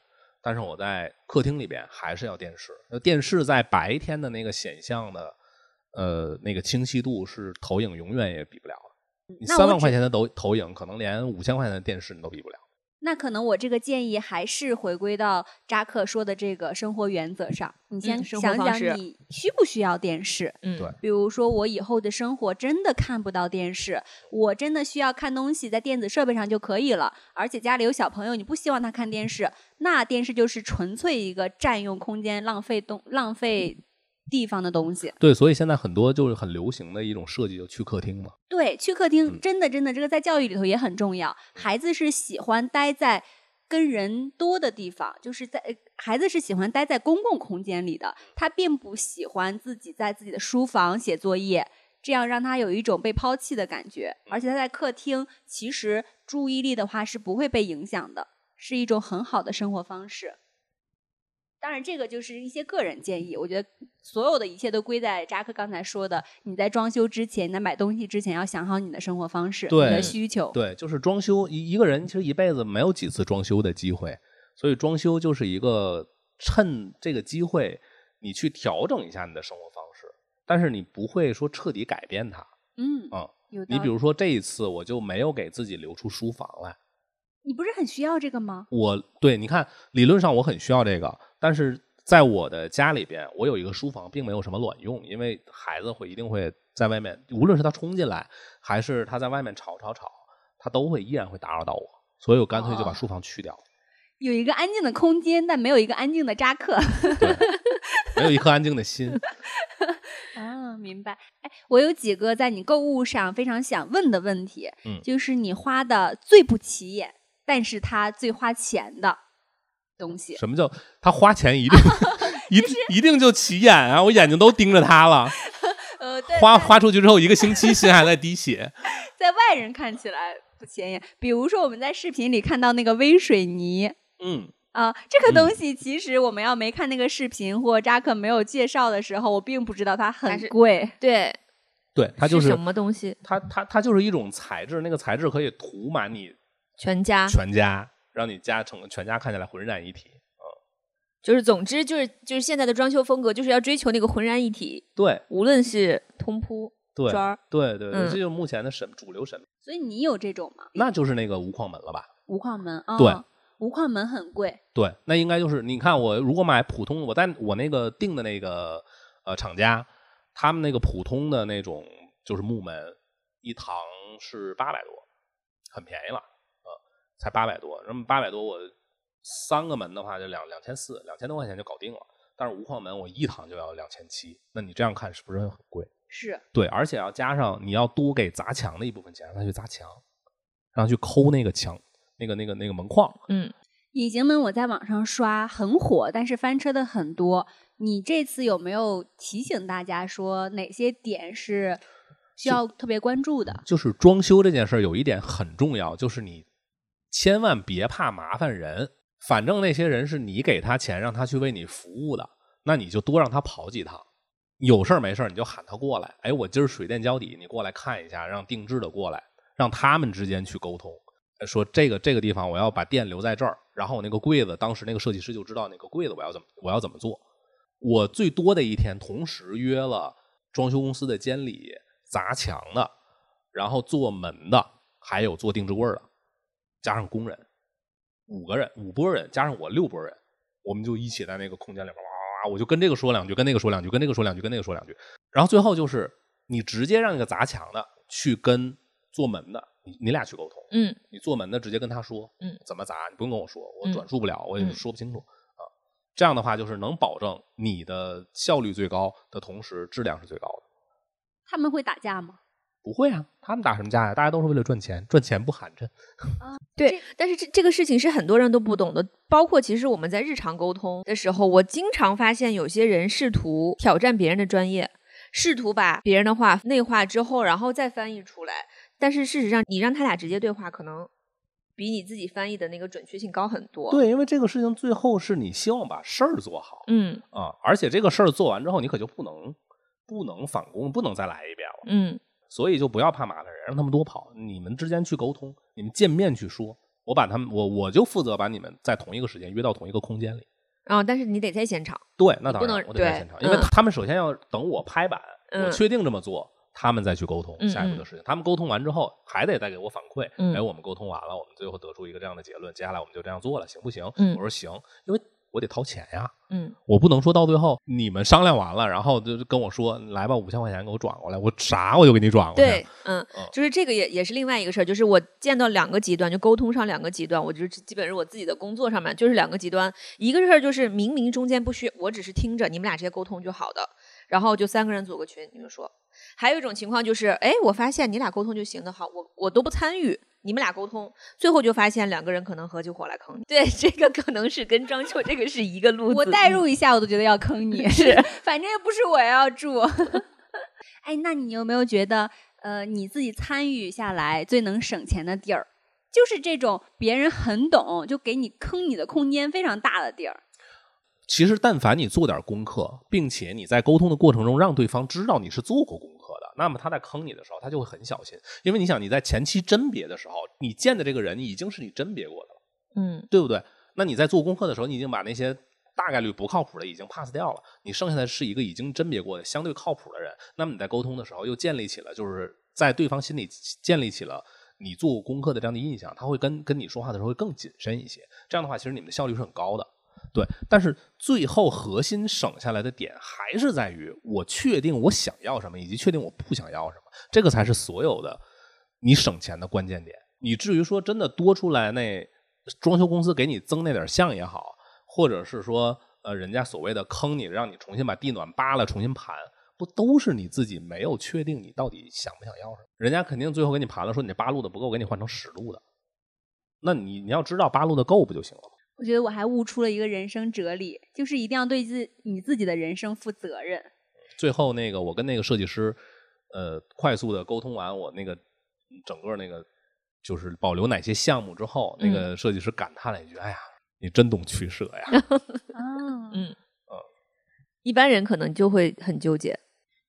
但是我在客厅里边还是要电视。那电视在白天的那个显像的呃那个清晰度是投影永远也比不了的。你三万块钱的投投影，可能连五千块钱的电视你都比不了。那可能我这个建议还是回归到扎克说的这个生活原则上。你先想想，你需不需要电视？嗯，对比如说，我以后的生活真的看不到电视，我真的需要看东西在电子设备上就可以了。而且家里有小朋友，你不希望他看电视，那电视就是纯粹一个占用空间、浪费东、浪费地方的东西。对，所以现在很多就是很流行的一种设计，就去客厅嘛。对，去客厅嗯真的真的，这个在教育里头也很重要。孩子是喜欢待在跟人多的地方，就是在呃孩子是喜欢待在公共空间里的，他并不喜欢自己在自己的书房写作业，这样让他有一种被抛弃的感觉。而且他在客厅，其实注意力的话是不会被影响的，是一种很好的生活方式。当然，这个就是一些个人建议。我觉得所有的一切都归在扎克刚才说的：你在装修之前，你在买东西之前，要想好你的生活方式、你的需求。对，就是装修一一个人其实一辈子没有几次装修的机会，所以装修就是一个趁这个机会你去调整一下你的生活方式，但是你不会说彻底改变它嗯，啊、有道理。你比如说这一次我就没有给自己留出书房来，你不是很需要这个吗？我对你看理论上我很需要这个，但是在我的家里边，我有一个书房，并没有什么卵用，因为孩子会一定会在外面，无论是他冲进来，还是他在外面吵吵吵，他都会依然会打扰到我，所以我干脆就把哦书房去掉了，有一个安静的空间，但没有一个安静的扎克。对，没有一颗安静的心。啊，明白。哎，我有几个在你购物上非常想问的问题，嗯就是你花的最不起眼，但是它最花钱的东西。什么叫他花钱一定 一定一定就起眼啊？我眼睛都盯着他了，呃，对花花出去之后一个星期心还在滴血。在外人看起来不显眼。比如说我们在视频里看到那个微水泥嗯，啊、这个嗯东西其实我们要没看那个视频或扎克没有介绍的时候，我并不知道它它很贵。对，对，它就是什么东西？它它它就是一种材质，那个材质可以涂满你全家。全家，让你家整个全家看起来浑然一体。就是，总之就是就是现在的装修风格，就是要追求那个浑然一体，对。无论是通铺对砖儿，对对对，嗯。这就是目前的审主流审美，所以你有这种吗？那就是那个无框门了吧？无框门啊，对。无框门很贵。对，那应该就是你看我如果买普通，我在我那个定的那个呃厂家，他们那个普通的那种就是木门，一堂是八百多，很便宜了，呃，才八百多。那么八百多，我三个门的话就两两千四，两千多块钱就搞定了。但是无框门我一堂就要两千七，那你这样看是不是很贵？是，对，而且要加上你要多给砸墙的一部分钱，让他去砸墙，让他去抠那个墙，那个那个那个门框。嗯，隐形门我在网上刷很火，但是翻车的很多。你这次有没有提醒大家说哪些点是需要特别关注的？就是装修这件事儿有一点很重要，就是你千万别怕麻烦人，反正那些人是你给他钱让他去为你服务的，那你就多让他跑几趟。有事儿没事儿你就喊他过来，哎，我今儿水电交底，你过来看一下，让定制的过来，让他们之间去沟通。说这个这个地方我要把店留在这儿，然后我那个柜子，当时那个设计师就知道那个柜子我要怎么我要怎么做。我最多的一天，同时约了装修公司的监理、砸墙的，然后做门的，还有做定制柜的，加上工人，五个人，五拨人，加上我六拨人，我们就一起在那个空间里边哇哇哇，我就跟这个说两句，跟那个说两句，跟那个说两句，跟那个说两句，然后最后就是你直接让那个砸墙的去跟做门的，你你俩去沟通，嗯你做门的直接跟他说，嗯，怎么砸，你不用跟我说，我嗯转述不了，我也嗯说不清楚啊。这样的话，就是能保证你的效率最高的同时，质量是最高的。他们会打架吗？不会啊，他们打什么架呀？大家都是为了赚钱，赚钱不寒碜 啊。对，但是这这个事情是很多人都不懂的，包括其实我们在日常沟通的时候，我经常发现有些人试图挑战别人的专业，试图把别人的话内化之后，然后再翻译出来。但是事实上，你让他俩直接对话，可能比你自己翻译的那个准确性高很多。，对，因为这个事情最后是你希望把事儿做好嗯啊，而且这个事儿做完之后，你可就不能不能返工，不能再来一遍了。嗯所以就不要怕麻烦人，让他们多跑，你们之间去沟通，你们见面去说。我把他们，我我就负责把你们在同一个时间约到同一个空间里。啊、但是你得在现场。对，那当然不能我得在现场，因为嗯他们首先要等我拍板，我嗯确定这么做，他们再去沟通嗯下一步的事情。他们沟通完之后，还得再给我反馈。嗯哎，我们沟通完了，我们最后得出一个这样的结论，接下来我们就这样做了，行不行？嗯我说行，因为我得掏钱呀，嗯我不能说到最后你们商量完了，然后就跟我说来吧，五千块钱给我转过来，我啥我就给你转过来。对，嗯嗯，就是这个也也是另外一个事儿，就是我见到两个极端，就沟通上两个极端，我就是基本是我自己的工作上面就是两个极端，一个事儿就是明明中间不需我只是听着，你们俩直接沟通就好的，然后就三个人组个群，你们说，还有一种情况就是，哎，我发现你俩沟通就行的好，我我都不参与。你们俩沟通，最后就发现两个人可能合起伙来坑你。对，这个可能是跟装修这个是一个路子。我代入一下，我都觉得要坑你。是，反正又不是我要住。哎，那你有没有觉得，呃，你自己参与下来最能省钱的地儿，就是这种别人很懂，就给你坑你的空间非常大的地儿？其实，但凡你做点功课，并且你在沟通的过程中让对方知道你是做过功课的，那么他在坑你的时候，他就会很小心。因为你想，你在前期甄别的时候，你见的这个人已经是你甄别过的了，嗯对不对？那你在做功课的时候，你已经把那些大概率不靠谱的已经 pass 掉了，你剩下的是一个已经甄别过的相对靠谱的人。那么你在沟通的时候，又建立起了就是在对方心里建立起了你做功课的这样的印象，他会跟跟你说话的时候会更谨慎一些。这样的话，其实你们的效率是很高的。对，但是最后核心省下来的点还是在于我确定我想要什么，以及确定我不想要什么，这个才是所有的你省钱的关键点。你至于说真的多出来那装修公司给你增那点项也好，或者是说呃人家所谓的坑你，让你重新把地暖扒了重新盘，不都是你自己没有确定你到底想不想要什么？人家肯定最后给你盘了，说你这八路的不够，给你换成十路的。那你你要知道八路的够不就行了？我觉得我还悟出了一个人生哲理，就是一定要对自你自己的人生负责任。最后那个我跟那个设计师，呃，快速的沟通完我那个整个那个就是保留哪些项目之后，那个设计师感叹了一句：“哎呀，你真懂取舍呀。啊，嗯嗯一般人可能就会很纠结。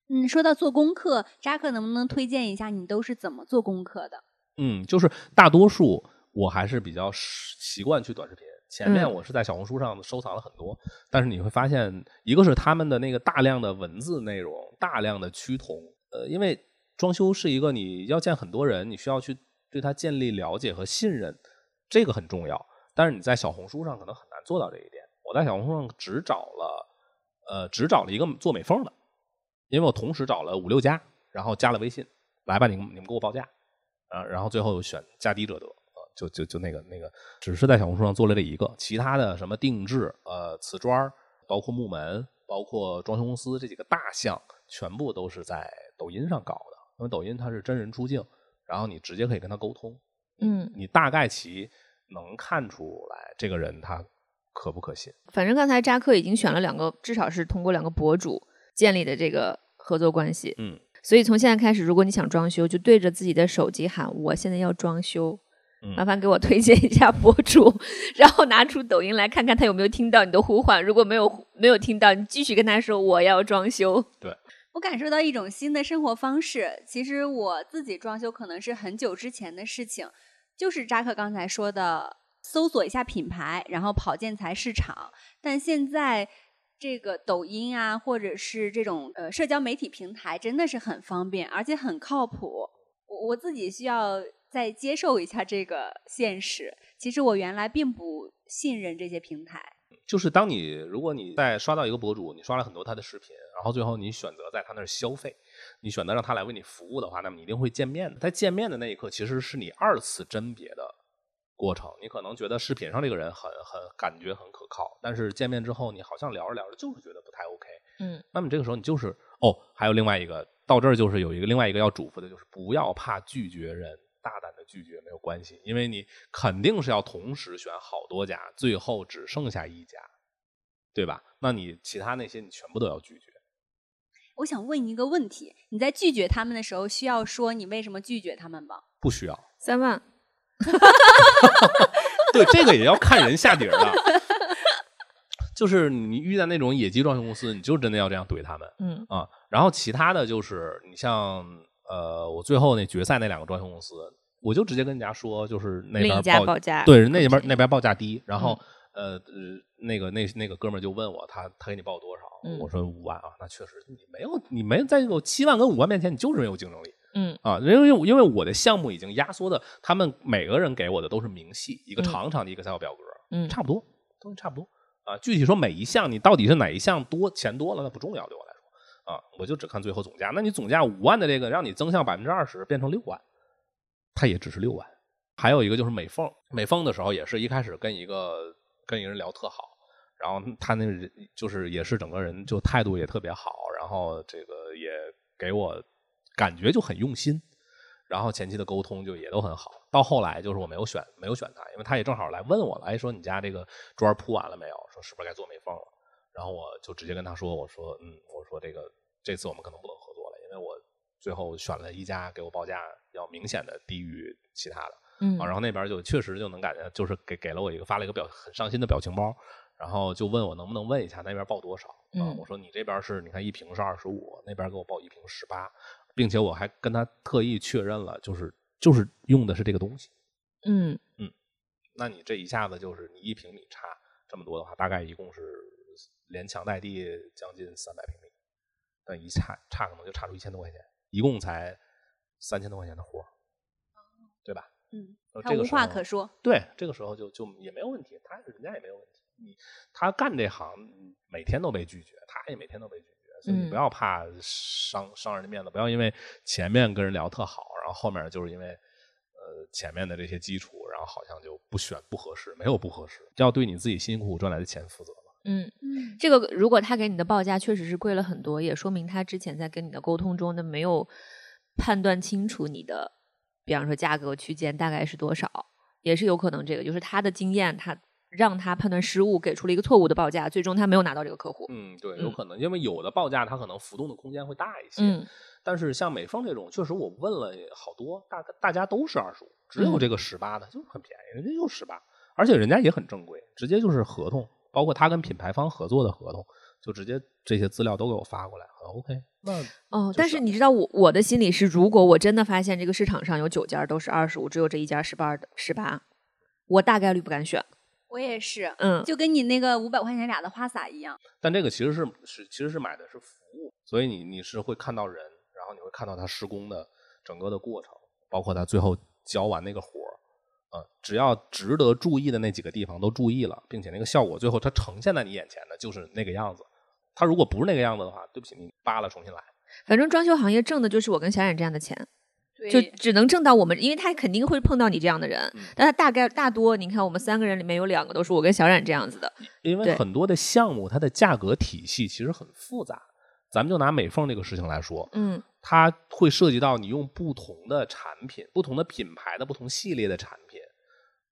嗯，说到做功课，扎克能不能推荐一下你都是怎么做功课的？”嗯，就是大多数我还是比较习习惯去短视频。前面嗯我是在小红书上收藏了很多，但是你会发现，一个是他们的那个大量的文字内容，大量的趋同。呃，因为装修是一个你要见很多人，你需要去对他建立了解和信任，这个很重要。但是你在小红书上可能很难做到这一点。我在小红书上只找了，呃，只找了一个做美缝的，因为我同时找了五六家，然后加了微信，来吧，你们你们给我报价。啊，然后最后选价低者得啊，就就就那个那个，只是在小红书上做了这一个，其他的什么定制、呃瓷砖儿，包括木门，包括装修公司这几个大项，全部都是在抖音上搞的。因为抖音它是真人出镜，然后你直接可以跟他沟通，嗯，你大概其能看出来这个人他可不可信。反正刚才扎克已经选了两个，至少是通过两个博主建立的这个合作关系。嗯，所以从现在开始，如果你想装修，就对着自己的手机喊：“我现在要装修。”嗯麻烦给我推荐一下博主，然后拿出抖音来看看他有没有听到你的呼唤。如果没有没有听到，你继续跟他说我要装修。对我感受到一种新的生活方式。其实我自己装修可能是很久之前的事情，就是扎克刚才说的，搜索一下品牌，然后跑建材市场。但现在这个抖音啊，或者是这种呃社交媒体平台，真的是很方便，而且很靠谱。我我自己需要再接受一下这个现实。其实我原来并不信任这些平台。就是当你如果你在刷到一个博主，你刷了很多他的视频，然后最后你选择在他那儿消费，你选择让他来为你服务的话，那么你一定会见面的。在见面的那一刻，其实是你二次甄别的过程。你可能觉得视频上这个人很很感觉很可靠，但是见面之后，你好像聊着聊着就是觉得不太 OK。嗯，那么这个时候你就是哦，还有另外一个到这儿就是有一个另外一个要嘱咐的，就是不要怕拒绝人。大胆的拒绝没有关系，因为你肯定是要同时选好多家，最后只剩下一家，对吧？那你其他那些你全部都要拒绝。我想问你一个问题：你在拒绝他们的时候，需要说你为什么拒绝他们吗？不需要。三万。对，这个也要看人下底儿的。就是你遇到那种野鸡装修公司，你就真的要这样怼他们。嗯啊，然后其他的就是你像。呃，我最后那决赛那两个装修公司，我就直接跟人家说，就是那边报价对，那边那边报价低，然后呃那个那那个哥们儿就问我，他他给你报多少？我说五万啊，那确实你没有你没在有七万跟五万面前，你就是没有竞争力。嗯啊，因为因为我的项目已经压缩的，他们每个人给我的都是明细，一个长长的一个 Excel 表格，嗯，差不多东西差不多啊。具体说每一项你到底是哪一项多钱多了，那不重要对我来说。啊，我就只看最后总价。那你总价五万的这个，让你增项百分之二十，变成六万，它也只是六万。还有一个就是美凤，美凤的时候也是一开始跟一个跟一个人聊特好，然后他那人就是也是整个人就态度也特别好，然后这个也给我感觉就很用心，然后前期的沟通就也都很好。到后来就是我没有选没有选他，因为他也正好来问我了，哎，说你家这个砖铺完了没有？说是不是该做美缝了？然后我就直接跟他说：“我说，嗯，我说这个这次我们可能不能合作了，因为我最后选了一家给我报价要明显的低于其他的，嗯，然后那边就确实就能感觉，就是给给了我一个发了一个表很伤心的表情包，然后就问我能不能问一下那边报多少，嗯，我说你这边是你看一瓶是二十五，那边给我报一瓶十八，并且我还跟他特意确认了，就是就是用的是这个东西，嗯。嗯，那你这一下子就是你一平米差这么多的话，大概一共是。”连墙带地将近三百平米，但一差差可能就差出一千多块钱，一共才三千多块钱的活儿，对吧？嗯，他无话可说。对，这个时候就就也没有问题，他人家也没有问题。你他干这行每天都被拒绝，他也每天都被拒绝，所以你不要怕伤伤人的面子，不要因为前面跟人聊特好，然后后面就是因为呃前面的这些基础，然后好像就不选不合适，没有不合适，要对你自己辛辛苦苦赚来的钱负责。嗯嗯，这个如果他给你的报价确实是贵了很多，也说明他之前在跟你的沟通中呢没有判断清楚你的，比方说价格区间大概是多少，也是有可能这个就是他的经验，他让他判断失误，给出了一个错误的报价，最终他没有拿到这个客户。嗯，对，有可能，因为有的报价它可能浮动的空间会大一些。嗯，但是像美丰这种，确实我问了好多，大大家都是二十五，只有这个十八的，就是很便宜，人家就十八，而且人家也很正规，直接就是合同。包括他跟品牌方合作的合同，就直接这些资料都给我发过来，很 OK。那哦，但是你知道我我的心里是，如果我真的发现这个市场上有九家都是二十五，只有这一家十八的十八，我大概率不敢选。我也是，嗯，就跟你那个五百块钱俩的花洒一样。但这个其实是是其实是买的是服务，所以你你是会看到人，然后你会看到他施工的整个的过程，包括他最后交完那个活儿。啊，只要值得注意的那几个地方都注意了，并且那个效果最后它呈现在你眼前的就是那个样子。它如果不是那个样子的话，对不起，你扒了重新来。反正装修行业挣的就是我跟小冉这样的钱，就只能挣到我们，因为他肯定会碰到你这样的人，但他大概大多，你看我们三个人里面有两个都是我跟小冉这样子的。因为很多的项目它的价格体系其实很复杂，咱们就拿美缝这个事情来说，嗯。它会涉及到你用不同的产品、不同的品牌的不同系列的产品，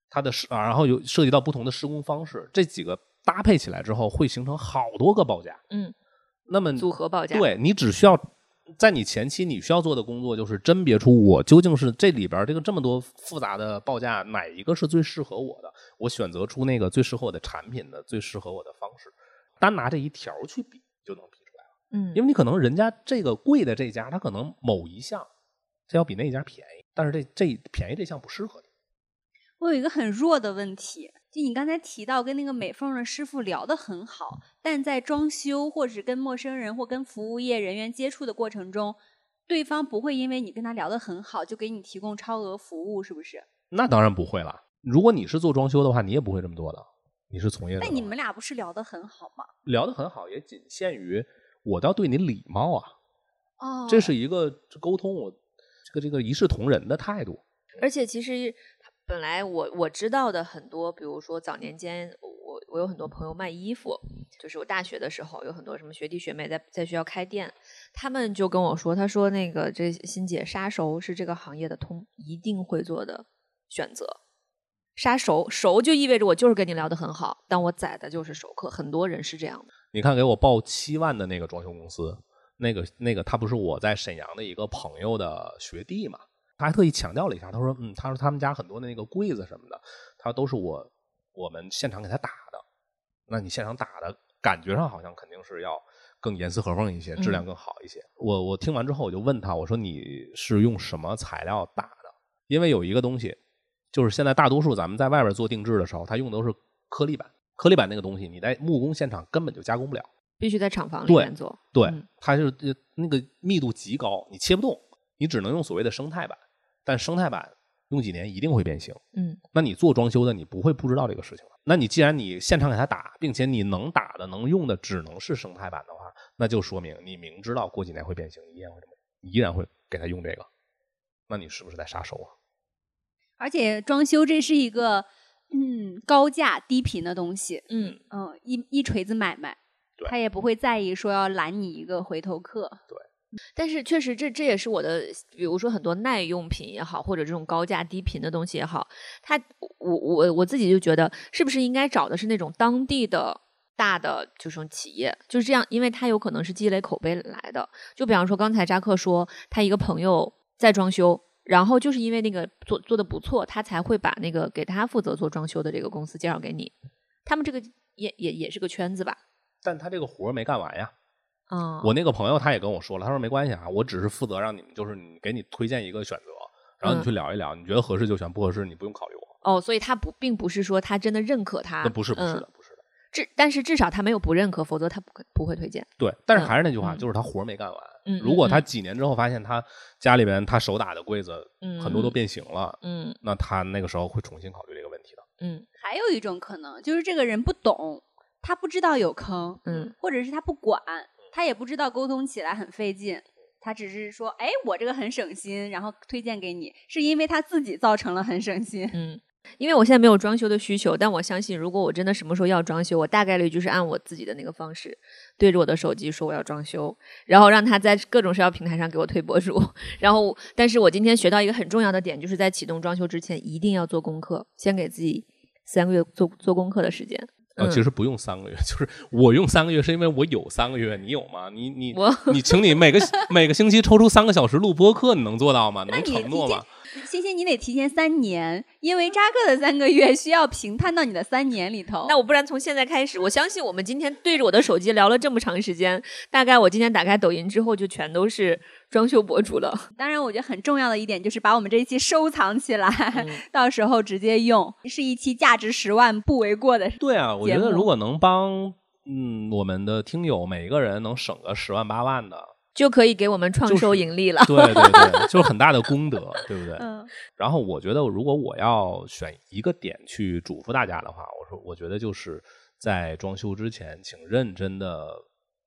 它的施啊，然后有涉及到不同的施工方式，这几个搭配起来之后，会形成好多个报价。嗯，那么组合报价，对你只需要在你前期你需要做的工作就是甄别出我究竟是这里边这个这么多复杂的报价哪一个是最适合我的，我选择出那个最适合我的产品的最适合我的方式，单拿这一条去比就能比。嗯，因为你可能人家这个贵的这家，他可能某一项，他要比那一家便宜，但是这这便宜这项不适合你，我有一个很弱的问题，就你刚才提到跟那个美缝的师傅聊得很好，但在装修或者跟陌生人或跟服务业人员接触的过程中，对方不会因为你跟他聊得很好就给你提供超额服务，是不是？那当然不会了。如果你是做装修的话，你也不会这么做的。你是从业的话，但你们俩不是聊得很好吗？聊得很好，也仅限于我倒对你礼貌啊，哦，这是一个沟通，我这个这个一视同仁的态度。而且其实本来我我知道的很多，比如说早年间我我有很多朋友卖衣服，就是我大学的时候有很多什么学弟学妹在在学校开店，他们就跟我说，他说那个这欣姐杀熟是这个行业的通一定会做的选择。杀熟熟就意味着我就是跟你聊得很好，但我宰的就是熟客，很多人是这样的。你看，给我报七万的那个装修公司，那个那个他不是我在沈阳的一个朋友的学弟嘛？他还特意强调了一下，他说：“嗯，他说他们家很多的那个柜子什么的，他都是我我们现场给他打的。那你现场打的感觉上好像肯定是要更严丝合缝一些，质量更好一些。我我听完之后我就问他，我说你是用什么材料打的？因为有一个东西。就是现在大多数咱们在外边做定制的时候，它用的都是颗粒板，颗粒板那个东西你在木工现场根本就加工不了，必须在厂房里面做。对，它就是那个密度极高，你切不动，你只能用所谓的生态板。但生态板用几年一定会变形。嗯，那你做装修的你不会不知道这个事情了。那你既然你现场给它打，并且你能打的能用的只能是生态板的话，那就说明你明知道过几年会变形，依然会这么，依然会给他用这个，那你是不是在杀手啊？而且装修这是一个嗯高价低频的东西，嗯嗯一一锤子买卖，他也不会在意说要拦你一个回头客。对，但是确实这这也是我的，比如说很多耐用品也好，或者这种高价低频的东西也好，他我我我自己就觉得是不是应该找的是那种当地的大的这种企业，就是这样，因为它有可能是积累口碑来的。就比方说刚才扎克说他一个朋友在装修。然后就是因为那个做做的不错，他才会把那个给他负责做装修的这个公司介绍给你。他们这个也也也是个圈子吧？但他这个活没干完呀。嗯，我那个朋友他也跟我说了，他说没关系啊，我只是负责让你们就是你给你推荐一个选择，然后你去聊一聊，你觉得合适就选，不合适你不用考虑我。哦，所以他不并不是说他真的认可他，那不是不是的，不是的。至但是至少他没有不认可，否则他不不会推荐。对，但是还是那句话，就是他活没干完。嗯，如果他几年之后发现他家里边他手打的柜子，嗯，很多都变形了，嗯，那他那个时候会重新考虑这个问题的。嗯，还有一种可能就是这个人不懂，他不知道有坑，嗯，或者是他不管，他也不知道沟通起来很费劲，他只是说，哎，我这个很省心，然后推荐给你，是因为他自己造成了很省心，嗯。因为我现在没有装修的需求，但我相信，如果我真的什么时候要装修，我大概率就是按我自己的那个方式，对着我的手机说我要装修，然后让他在各种社交平台上给我推博主。然后，但是我今天学到一个很重要的点，就是在启动装修之前一定要做功课，先给自己三个月做做功课的时间。呃，其实不用三个月，就是我用三个月是因为我有三个月，你有吗？你你你，请你每个 每个星期抽出三个小时录播课，你能做到吗？能承诺吗？欣欣，你得提前三年，因为扎克的三个月需要平摊到你的三年里头。那我不然从现在开始，我相信我们今天对着我的手机聊了这么长时间，大概我今天打开抖音之后，就全都是装修博主了。当然，我觉得很重要的一点就是把我们这一期收藏起来，嗯到时候直接用，是一期价值十万不为过的。对啊，我觉得如果能帮嗯我们的听友每一个人能省个十万八万的。就可以给我们创收盈利了。对对对，就是很大的功德，对不对？嗯。然后我觉得，如果我要选一个点去嘱咐大家的话，我说，我觉得就是在装修之前，请认真的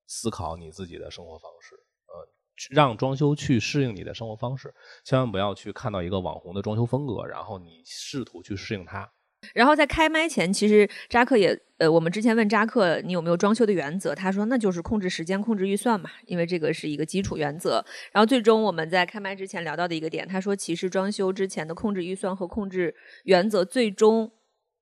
思考你自己的生活方式，呃，让装修去适应你的生活方式，千万不要去看到一个网红的装修风格，然后你试图去适应它。然后在开麦前，其实扎克也呃，我们之前问扎克你有没有装修的原则，他说那就是控制时间、控制预算嘛，因为这个是一个基础原则。然后最终我们在开麦之前聊到的一个点，他说其实装修之前的控制预算和控制原则，最终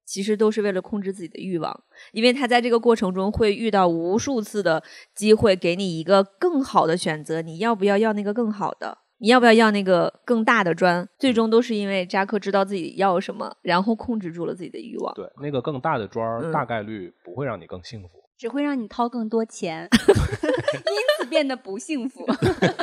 其实都是为了控制自己的欲望，因为他在这个过程中会遇到无数次的机会，给你一个更好的选择，你要不要要那个更好的？你要不要要那个更大的砖？最终都是因为扎克知道自己要什么，然后控制住了自己的欲望。对，那个更大的砖大概率不会让你更幸福。只会让你掏更多钱，因此变得不幸福。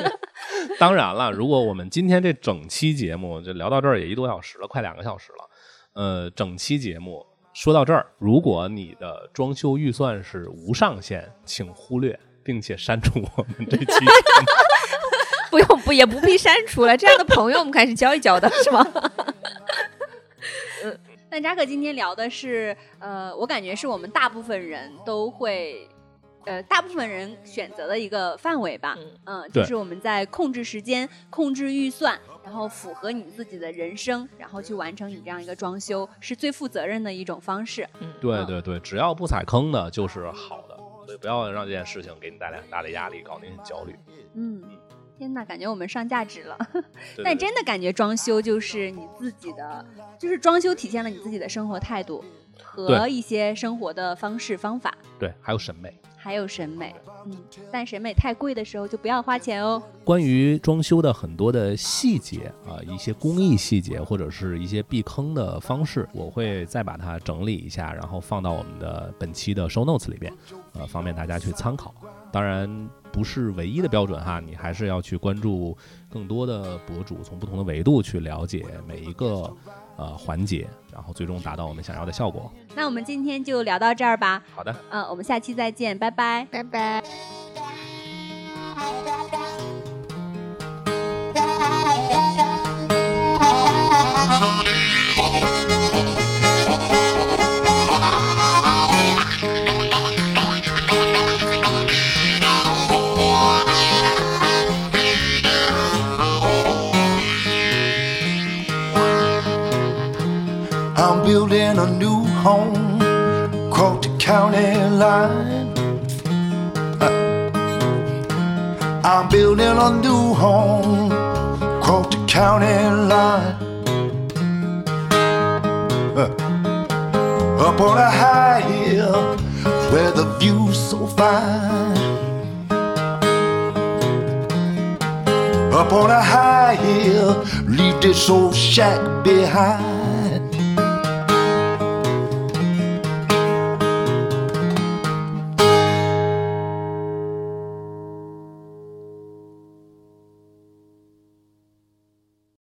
当然了，如果我们今天这整期节目就聊到这儿，也一多小时了，快两个小时了。呃，整期节目说到这儿，如果你的装修预算是无上限，请忽略并且删除我们这期节目。不用不也不必删除了，这样的朋友我们开始交一交的是吗？嗯 那扎克今天聊的是，呃，我感觉是我们大部分人都会，呃，大部分人选择的一个范围吧。嗯嗯，就对是我们在控制时间、控制预算，然后符合你自己的人生，然后去完成你这样一个装修，是最负责任的一种方式。嗯对对对，只要不踩坑的，就是好的。所以不要让这件事情给你带来很大的压力，搞得你很焦虑。嗯，天哪，感觉我们上价值了。但真的感觉装修就是你自己的，就是装修体现了你自己的生活态度和一些生活的方式方法。对，还有审美。还有审美，嗯，但审美太贵的时候就不要花钱哦。关于装修的很多的细节啊，一些工艺细节或者是一些避坑的方式，我会再把它整理一下，然后放到我们的本期的 show notes 里边，呃，方便大家去参考。当然不是唯一的标准哈，你还是要去关注更多的博主，从不同的维度去了解每一个呃环节，然后最终达到我们想要的效果。那我们今天就聊到这儿吧，好的，嗯、我们下期再见，拜拜。拜拜。I'm building a new home across the county line. Uh, I'm building a new home across the county line. Uh, up on a high hill where the view's so fine. Up on a high hill, leave this old shack behind.